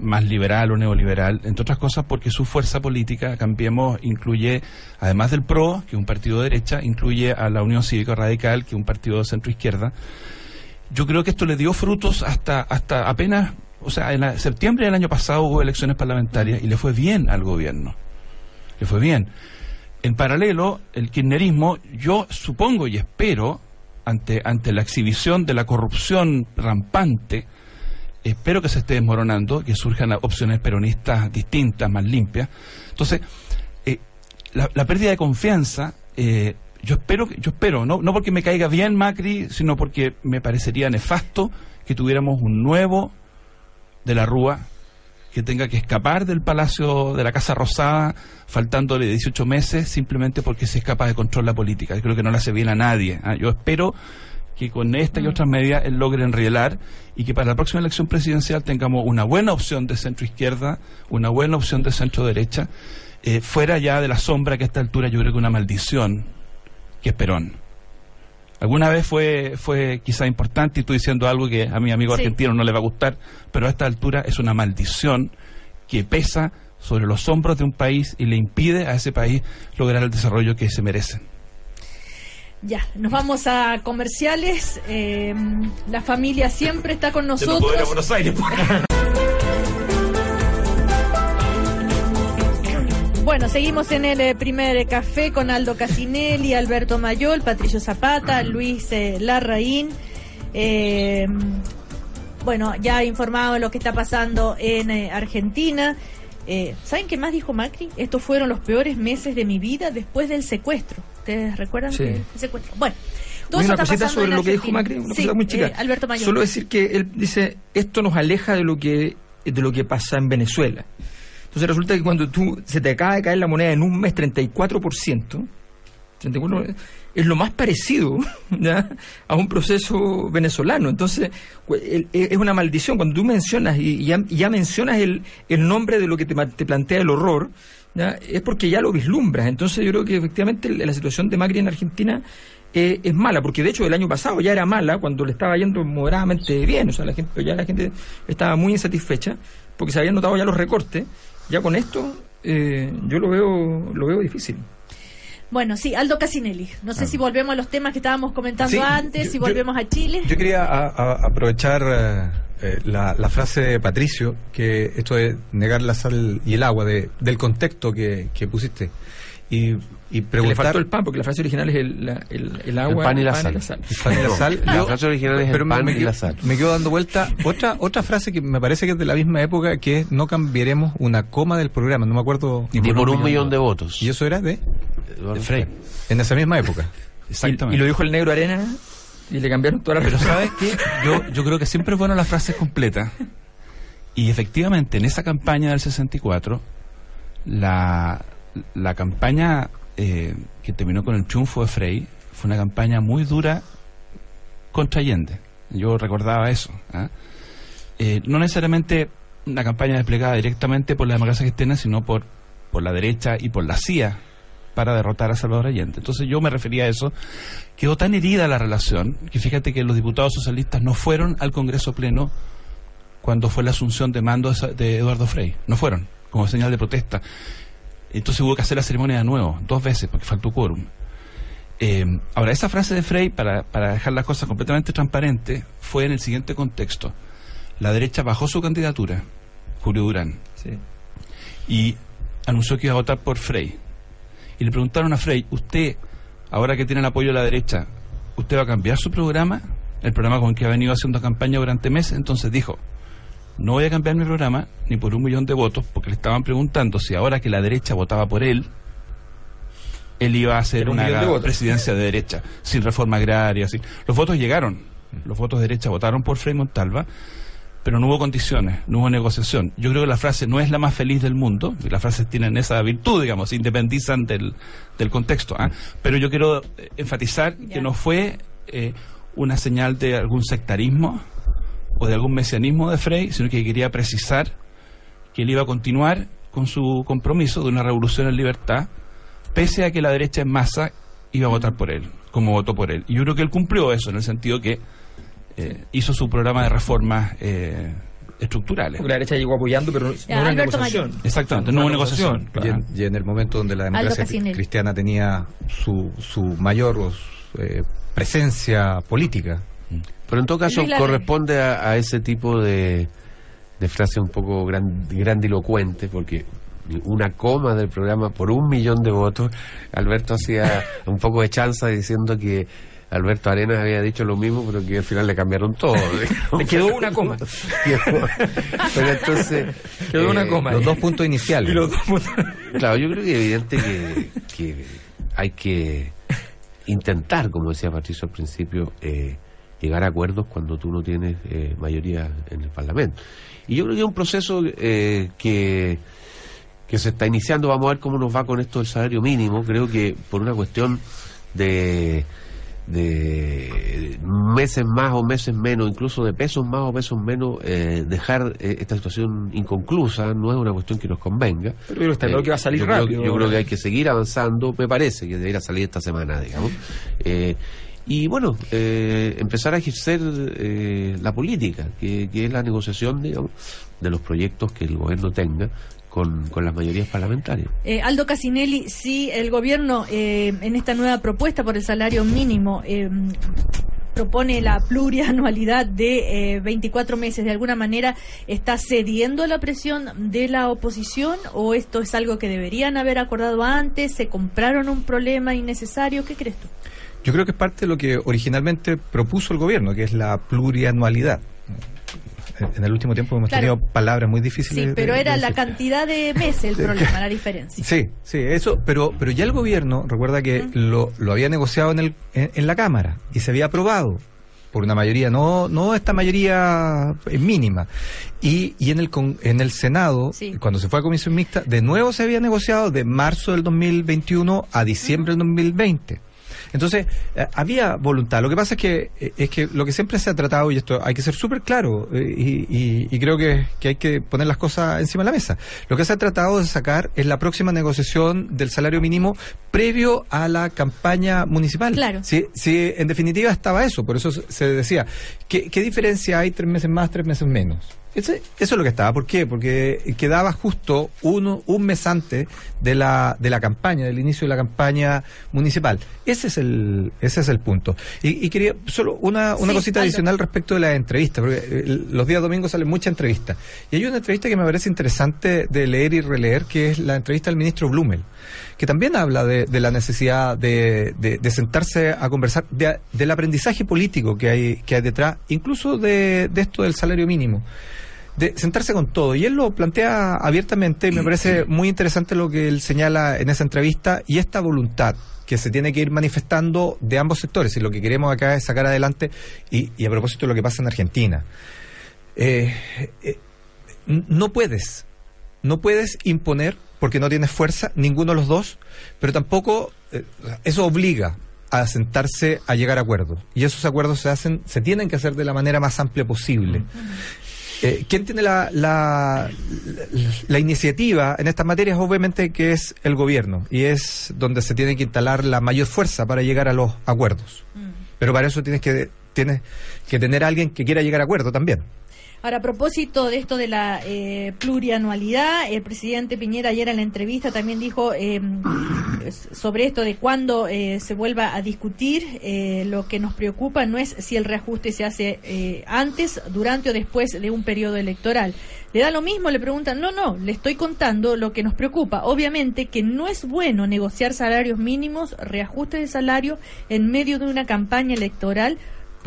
más liberal o neoliberal, entre otras cosas porque su fuerza política, Cambiemos, incluye, además del PRO, que es un partido de derecha, incluye a la Unión Cívica Radical, que es un partido de centro izquierda, yo creo que esto le dio frutos hasta, hasta apenas, o sea, en septiembre del año pasado hubo elecciones parlamentarias y le fue bien al gobierno. Le fue bien. En paralelo, el kirchnerismo, yo supongo y espero, ante, ante la exhibición de la corrupción rampante, espero que se esté desmoronando, que surjan opciones peronistas distintas, más limpias. Entonces, eh, la, la, pérdida de confianza eh, yo espero, yo espero, no, no porque me caiga bien Macri, sino porque me parecería nefasto que tuviéramos un nuevo de la Rúa que tenga que escapar del Palacio de la Casa Rosada faltándole 18 meses simplemente porque se escapa de control la política. Yo creo que no le hace bien a nadie. ¿ah? Yo espero que con esta y mm. otras medidas él logre enrielar y que para la próxima elección presidencial tengamos una buena opción de centro izquierda, una buena opción de centro derecha, eh, fuera ya de la sombra que a esta altura yo creo que una maldición que es Perón. Alguna vez fue, fue quizá importante y estoy diciendo algo que a mi amigo argentino no le va a gustar, pero a esta altura es una maldición que pesa sobre los hombros de un país y le impide a ese país lograr el desarrollo que se merece. Ya, nos vamos a comerciales. Eh, la familia siempre está con nosotros. Buenos Aires. Bueno, seguimos en el eh, primer café con Aldo Casinelli, Alberto Mayol, Patricio Zapata, Luis eh, Larraín. Eh, bueno, ya informado de lo que está pasando en Argentina. ¿Saben qué más dijo Macri? Estos fueron los peores meses de mi vida después del secuestro. ¿Ustedes recuerdan sí. el secuestro? Bueno. Todo una cosita sobre lo que dijo Macri, una cosa muy chica. Alberto Mayol. Solo decir que él dice, esto nos aleja de lo que de lo que pasa en Venezuela. Entonces resulta que cuando tú se te acaba de caer la moneda en un mes 34%, 34 es lo más parecido a un proceso venezolano. Entonces, es una maldición. Cuando tú mencionas y ya, mencionas el, el, nombre de lo que te, te plantea el horror, es porque ya lo vislumbras. Entonces, yo creo que efectivamente la situación de Macri en Argentina eh, es mala, porque de hecho el año pasado ya era mala cuando le estaba yendo moderadamente bien, o sea, la gente, ya la gente estaba muy insatisfecha porque se habían notado ya los recortes. Ya con esto eh, yo lo veo, lo veo difícil. Bueno, sí, Aldo Casinelli. No sé ah. si volvemos a los temas que estábamos comentando antes, si volvemos a Chile. Yo quería aprovechar eh, eh, la, frase de Patricio, que esto de negar la sal y el agua, de, del contexto que, que pusiste. Y y preguntar... Le faltó el pan, porque la frase original es el, el, agua, el pan y la sal. El pan y la sal. la frase original es el pan y la sal. Me quedo dando vuelta otra otra frase que me parece que es de la misma época, que es no cambiaremos una coma del programa. No me acuerdo... Ni, por, un, millón, de votos. ¿Y eso era de? De Frey. En esa misma época. Exactamente. Y, lo dijo el negro Arena y le cambiaron toda la Pero ¿sabes qué? Yo, yo creo que siempre es bueno las frases completas. Y efectivamente, en esa campaña del 64, la, la campaña eh, que terminó con el triunfo de Frey, fue una campaña muy dura contra Allende. Yo recordaba eso. ¿ah? Eh, no necesariamente una campaña desplegada directamente por la democracia cristiana, sino por, por la derecha y por la CIA para derrotar a Salvador Allende. Entonces yo me refería a eso. Quedó tan herida la relación que fíjate que los diputados socialistas no fueron al Congreso Pleno cuando fue la asunción de mando de Eduardo Frey. No fueron, como señal de protesta. Entonces hubo que hacer la ceremonia de nuevo, dos veces, porque faltó quórum. Eh, ahora, esa frase de Frey, para, para dejar las cosas completamente transparentes, fue en el siguiente contexto. La derecha bajó su candidatura, Julio Durán, y anunció que iba a votar por Frey. Y le preguntaron a Frey, usted, ahora que tiene el apoyo de la derecha, ¿usted va a cambiar su programa? El programa con el que ha venido haciendo campaña durante meses. Entonces dijo, no voy a cambiar mi programa ni por un millón de votos, porque le estaban preguntando si ahora que la derecha votaba por él, él iba a hacer una presidencia de derecha, sin reforma agraria. Sin... Los votos llegaron, los votos de derecha votaron por Frei Montalva, pero no hubo condiciones, no hubo negociación. Yo creo que la frase no es la más feliz del mundo, y las frases tienen esa virtud, digamos, se independizan del, del contexto. ¿ah? Pero yo quiero eh, enfatizar que no fue eh, una señal de algún sectarismo, o de algún mesianismo de Frey, sino que quería precisar que él iba a continuar con su compromiso de una revolución en libertad, pese a que la derecha en masa iba a votar por él, como votó por él. Y yo creo que él cumplió eso, en el sentido que eh, hizo su programa de reformas eh, estructurales. Porque la derecha llegó apoyando, pero no una negociación. Exactamente, no, hubo negociación. Y, en, el momento donde la democracia cristiana tenía su, su mayor eh, presencia política. Pero en todo caso corresponde a, ese tipo de, de frase un poco grandilocuente, porque una coma del programa por un millón de votos, Alberto hacía un poco de chanza diciendo que Alberto Arenas había dicho lo mismo, pero que al final le cambiaron todo. Le quedó una coma. pero entonces... Quedó una eh, coma. Los dos puntos iniciales. Claro, yo creo que es evidente que, que hay que intentar, como decía Patricio al principio, eh, llegar a acuerdos cuando tú no tienes eh, mayoría en el Parlamento. Y yo creo que es un proceso eh, que, que se está iniciando. Vamos a ver cómo nos va con esto del salario mínimo. Creo que por una cuestión de, de meses más o meses menos, incluso de pesos más o pesos menos, eh, dejar esta situación inconclusa no es una cuestión que nos convenga. Pero está que va a salir yo rápido. Creo, yo creo que hay que seguir avanzando, me parece que debería salir esta semana, digamos y bueno, eh, empezar a ejercer eh, la política, que, es la negociación, de los proyectos que el gobierno tenga con, las mayorías parlamentarias. Eh, Aldo Casinelli, si el gobierno en esta nueva propuesta por el salario mínimo propone la plurianualidad de 24 meses, ¿de alguna manera está cediendo a la presión de la oposición o esto es algo que deberían haber acordado antes? ¿Se compraron un problema innecesario? ¿Qué crees tú? Yo creo que es parte de lo que originalmente propuso el gobierno, que es la plurianualidad. En el último tiempo hemos tenido palabras muy difíciles. Sí, pero era la cantidad de meses el problema, la diferencia. Sí, sí, eso, pero, pero ya el gobierno, recuerda que lo, lo había negociado en, el, en, la Cámara y se había aprobado por una mayoría, no, no esta mayoría mínima. Y, y en el en el Senado, cuando se fue a comisión mixta, de nuevo se había negociado de marzo del 2021 a diciembre del 2020. Entonces, eh, había voluntad. Lo que pasa es que, eh, es que lo que siempre se ha tratado, y esto hay que ser súper claro, eh, y, y, creo que, que, hay que poner las cosas encima de la mesa. Lo que se ha tratado de sacar es la próxima negociación del salario mínimo previo a la campaña municipal. Claro. Si, si en definitiva estaba eso, por eso se decía, ¿qué, qué diferencia hay tres meses más, tres meses menos? Eso es lo que estaba. ¿Por qué? Porque quedaba justo uno, un mes antes de la, de la campaña, del inicio de la campaña municipal. Ese es el, ese es el punto. Y, quería solo una, una cosita adicional respecto de la entrevista, porque eh, los días domingos salen muchas entrevistas. Y hay una entrevista que me parece interesante de leer y releer, que es la entrevista del ministro Blumel, que también habla de, de la necesidad de, de, sentarse a conversar, del aprendizaje político que hay, que hay detrás, incluso de, de esto del salario mínimo de sentarse con todo. Y él lo plantea abiertamente y me parece muy interesante lo que él señala en esa entrevista y esta voluntad que se tiene que ir manifestando de ambos sectores. Y lo que queremos acá es sacar adelante, y, a propósito de lo que pasa en Argentina, eh, eh, no puedes, no puedes imponer, porque no tienes fuerza, ninguno de los dos, pero tampoco eh, eso obliga a sentarse a llegar a acuerdos. Y esos acuerdos se hacen, se tienen que hacer de la manera más amplia posible. Eh, ¿Quién tiene la, la, la, iniciativa en estas materias? Obviamente que es el gobierno y es donde se tiene que instalar la mayor fuerza para llegar a los acuerdos. Mm. Pero para eso tienes que, tienes que tener a alguien que quiera llegar a acuerdo también. Ahora, a propósito de esto de la eh, plurianualidad, el presidente Piñera ayer en la entrevista también dijo eh, sobre esto de cuándo eh, se vuelva a discutir. Eh, lo que nos preocupa no es si el reajuste se hace eh, antes, durante o después de un periodo electoral. Le da lo mismo, le preguntan, no, no, le estoy contando lo que nos preocupa. Obviamente que no es bueno negociar salarios mínimos, reajustes de salario en medio de una campaña electoral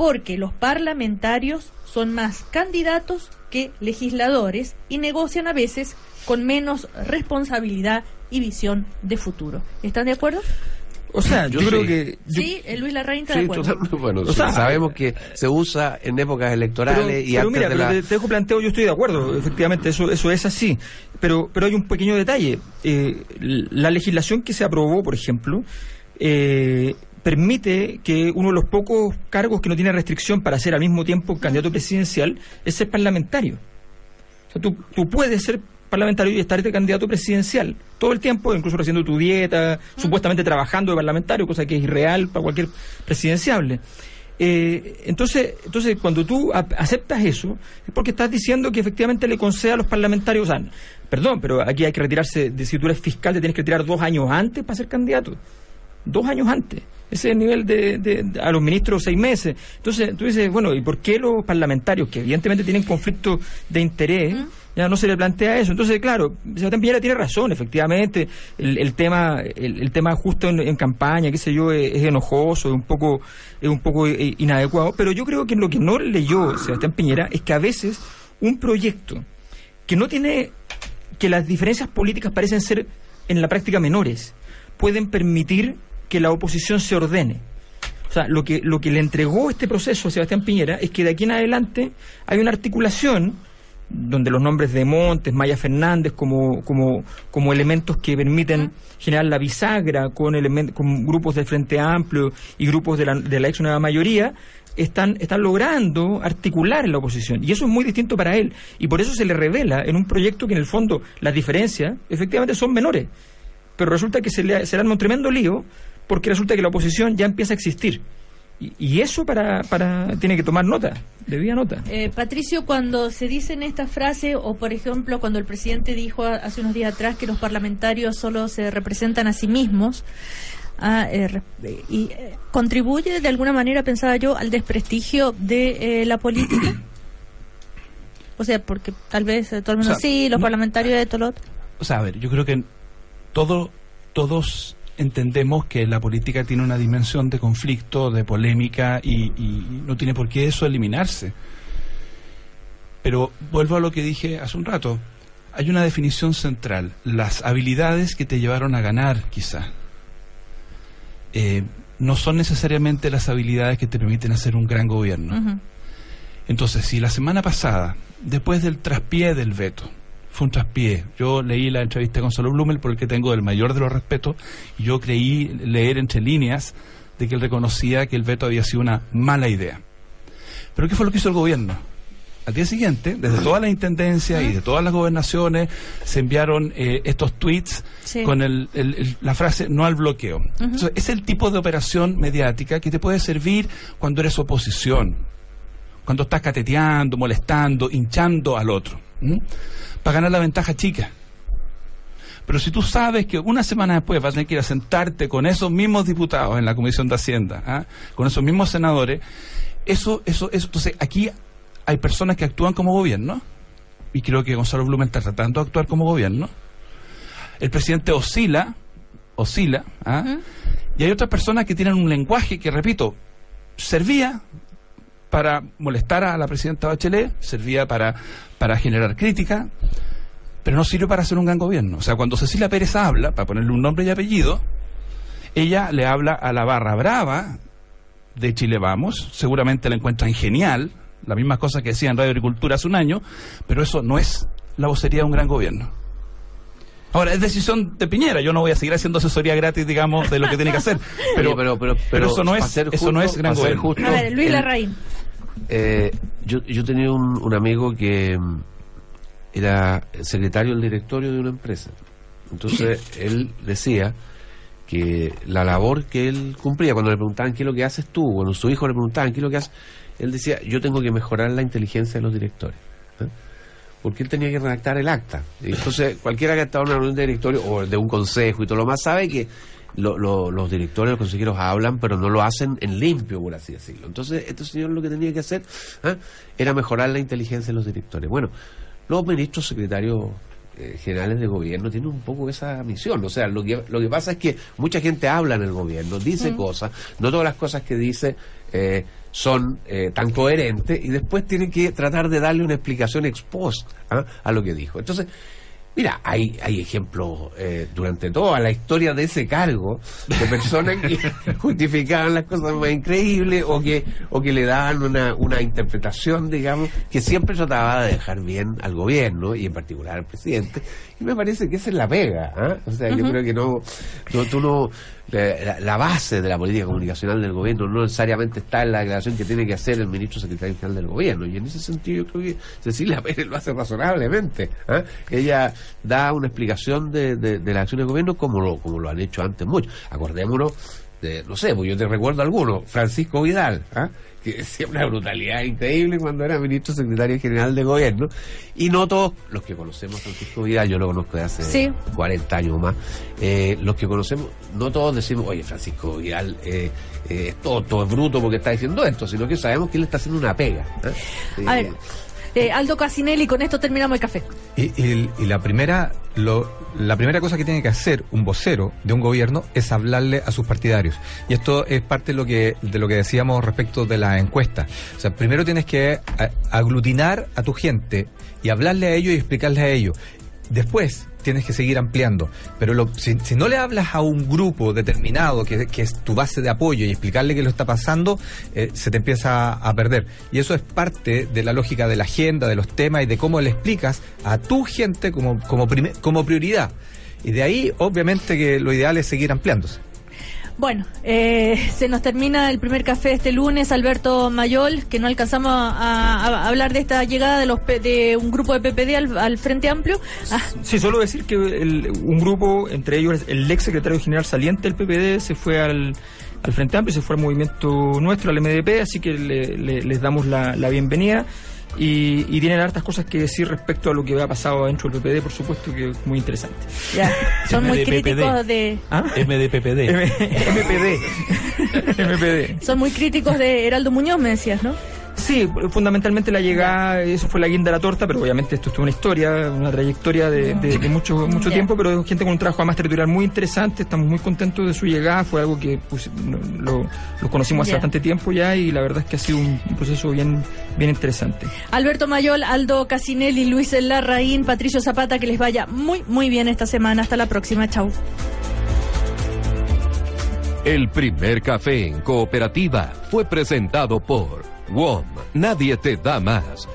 porque los parlamentarios son más candidatos que legisladores y negocian a veces con menos responsabilidad y visión de futuro. ¿Están de acuerdo? O sea, yo, creo que... sí, Luis Larraín está de acuerdo. bueno, o sea, sabemos que se usa en épocas electorales y antes mira, de la... te, dejo planteo, yo estoy de acuerdo, efectivamente, eso, eso es así. Pero, pero hay un pequeño detalle. Eh, la legislación que se aprobó, por ejemplo, eh, permite que uno de los pocos cargos que no tiene restricción para ser al mismo tiempo candidato presidencial es ser parlamentario. O sea, tú, tú puedes ser parlamentario y estar de candidato presidencial todo el tiempo, incluso haciendo tu dieta, supuestamente trabajando de parlamentario, cosa que es irreal para cualquier presidenciable. Eh, entonces, entonces, cuando tú aceptas eso, es porque estás diciendo que efectivamente le concede a los parlamentarios, o sea, perdón, pero aquí hay que retirarse, de, si tú eres fiscal, te tienes que retirar dos años antes para ser candidato. Dos años antes. Ese es el nivel de, a los ministros seis meses. Entonces, tú dices, bueno, ¿y por qué los parlamentarios, que evidentemente tienen conflicto de interés, ya no se le plantea eso? Entonces, claro, Sebastián Piñera tiene razón, efectivamente, el, tema el, tema justo en, campaña, qué sé yo, es, enojoso, es un poco es un poco eh, inadecuado, pero yo creo que lo que no leyó Sebastián Piñera es que a veces un proyecto que no tiene que las diferencias políticas parecen ser en la práctica menores, pueden permitir que la oposición se ordene. O sea, lo que, lo que le entregó este proceso a Sebastián Piñera es que de aquí en adelante hay una articulación donde los nombres de Montes, Maya Fernández como, como, como elementos que permiten generar la bisagra con, con grupos del Frente Amplio y grupos de la, de la ex nueva mayoría, están, están logrando articular la oposición. Y eso es muy distinto para él. Y por eso se le revela en un proyecto que en el fondo las diferencias efectivamente son menores. Pero resulta que se le, se le arma un tremendo lío porque resulta que la oposición ya empieza a existir. Y, eso para, para tiene que tomar nota, debía nota. Eh, Patricio, cuando se dicen esta frase, o por ejemplo, cuando el presidente dijo hace unos días atrás que los parlamentarios solo se representan a sí mismos, ah, eh, y eh, contribuye de alguna manera, pensaba yo, al desprestigio de la política. O sea, porque tal vez todo el mundo sí, los parlamentarios de todo O sea, a ver, yo creo que todo, todos entendemos que la política tiene una dimensión de conflicto, de polémica y, no tiene por qué eso eliminarse. Pero vuelvo a lo que dije hace un rato. Hay una definición central, las habilidades que te llevaron a ganar, quizá. Eh, no son necesariamente las habilidades que te permiten hacer un gran gobierno. Entonces, si la semana pasada, después del traspié del veto, fue un traspié. Yo leí la entrevista con Gonzalo Blumel por el que tengo el mayor de los respetos y yo creí leer entre líneas de que él reconocía que el veto había sido una mala idea. Pero ¿qué fue lo que hizo el gobierno? Al día siguiente, desde todas las intendencias y de todas las gobernaciones, se enviaron eh, estos tweets con la frase no al bloqueo. es el tipo de operación mediática que te puede servir cuando eres oposición, cuando estás cateteando, molestando, hinchando al otro, para ganar la ventaja chica. Pero si tú sabes que una semana después vas a tener que ir a sentarte con esos mismos diputados en la Comisión de Hacienda, ¿ah? con esos mismos senadores, eso, eso, eso, entonces aquí hay personas que actúan como gobierno, y creo que Gonzalo Blumen está tratando de actuar como gobierno. El presidente oscila, oscila, ¿ah? y hay otras personas que tienen un lenguaje que, repito, servía para molestar a la presidenta Bachelet, servía para, para generar crítica, pero no sirve para hacer un gran gobierno. O sea, cuando Cecilia Pérez habla, para ponerle un nombre y apellido, ella le habla a la barra brava de Chile Vamos, seguramente la encuentran genial, las mismas cosas que decía en Radio Agricultura hace un año, pero eso no es la vocería de un gran gobierno. Ahora, es decisión de Piñera, yo no voy a seguir haciendo asesoría gratis, digamos, de lo que tiene que hacer, pero, pero, pero, eso no es, eso no es gran gobierno. Justo, a ver, Luis Larraín. Eh, yo, yo tenía un, amigo que mm, era secretario del directorio de una empresa. Entonces, él decía que la labor que él cumplía, cuando le preguntaban qué es lo que haces tú, cuando su hijo le preguntaban qué es lo que haces, él decía, yo tengo que mejorar la inteligencia de los directores. ¿eh? Porque él tenía que redactar el acta. Y entonces, cualquiera que ha estado en una reunión de directorio o de un consejo y todo lo más sabe que los directores, los consejeros hablan, pero no lo hacen en limpio, por así decirlo. Entonces, este señor lo que tenía que hacer ¿eh? era mejorar la inteligencia de los directores. Bueno, los ministros secretarios eh, generales de gobierno tienen un poco esa misión. O sea, lo que, lo que pasa es que mucha gente habla en el gobierno, dice cosas, no todas las cosas que dice eh, son eh, tan coherentes y después tienen que tratar de darle una explicación exposta ¿ah? a lo que dijo. Entonces, Mira, hay, hay ejemplos eh, durante toda la historia de ese cargo de personas que justificaban las cosas más increíbles o que, o que le daban una, una interpretación, digamos, que siempre trataba de dejar bien al gobierno y en particular al presidente. Y me parece que esa es la pega. ¿ah? O sea, yo creo que no, no tú no la, base de la política comunicacional del gobierno no necesariamente está en la declaración que tiene que hacer el ministro secretario general del gobierno. Y en ese sentido yo creo que Cecilia Pérez lo hace razonablemente. ¿ah? Ella da una explicación de, de, de la acción del gobierno como lo, como lo han hecho antes muchos. Acordémonos de, no sé, pues yo te recuerdo alguno, Francisco Vidal, ¿ah? Que decía una brutalidad increíble cuando era ministro secretario general de gobierno. Y no todos, los que conocemos a Francisco Vidal, yo lo conozco de hace 40 años más, eh, los que conocemos, no todos decimos, oye, Francisco Vidal eh, eh, es tonto, es bruto porque está diciendo esto, sino que sabemos que él está haciendo una pega. A ver, Aldo Casinelli, con esto terminamos el café. Y, la primera lo, la primera cosa que tiene que hacer un vocero de un gobierno es hablarle a sus partidarios. Y esto es parte de lo que, de lo que decíamos respecto de la encuesta. O sea, primero tienes que aglutinar a tu gente y hablarle a ellos y explicarles a ellos. Después, tienes que seguir ampliando. Pero si, no le hablas a un grupo determinado, que, es tu base de apoyo, y explicarle qué lo está pasando, eh, se te empieza a perder. Y eso es parte de la lógica de la agenda, de los temas y de cómo le explicas a tu gente como, como, como prioridad. Y de ahí, obviamente, que lo ideal es seguir ampliándose. Bueno, eh, se nos termina el primer café este lunes, Alberto Mayol, que no alcanzamos a, hablar de esta llegada de los de un grupo de PPD al, Frente Amplio. Ah. Sí, solo decir que un grupo, entre ellos el ex secretario general saliente del PPD, se fue al, Frente Amplio, se fue al movimiento nuestro, al MDP, así que les damos la bienvenida. Y, y, tienen hartas cosas que decir respecto a lo que ha pasado dentro del PPD, por supuesto que es muy interesante. Ya, son muy críticos de... ¿Ah? MDPPD. MPD. MPD. Son muy críticos de Heraldo Muñoz, me decías, ¿no? Sí, fundamentalmente la llegada, eso fue la guinda de la torta, pero obviamente esto es una historia, una trayectoria de, mucho mucho tiempo, pero gente con un trabajo más territorial muy interesante, estamos muy contentos de su llegada, fue algo que pues, lo, conocimos hace bastante tiempo ya y la verdad es que ha sido un, proceso bien, bien interesante. Alberto Mayol, Aldo Casinelli, Luis Larraín, Patricio Zapata, que les vaya muy, muy bien esta semana. Hasta la próxima, chau. El primer café en cooperativa fue presentado por WOM. Nadie te da más.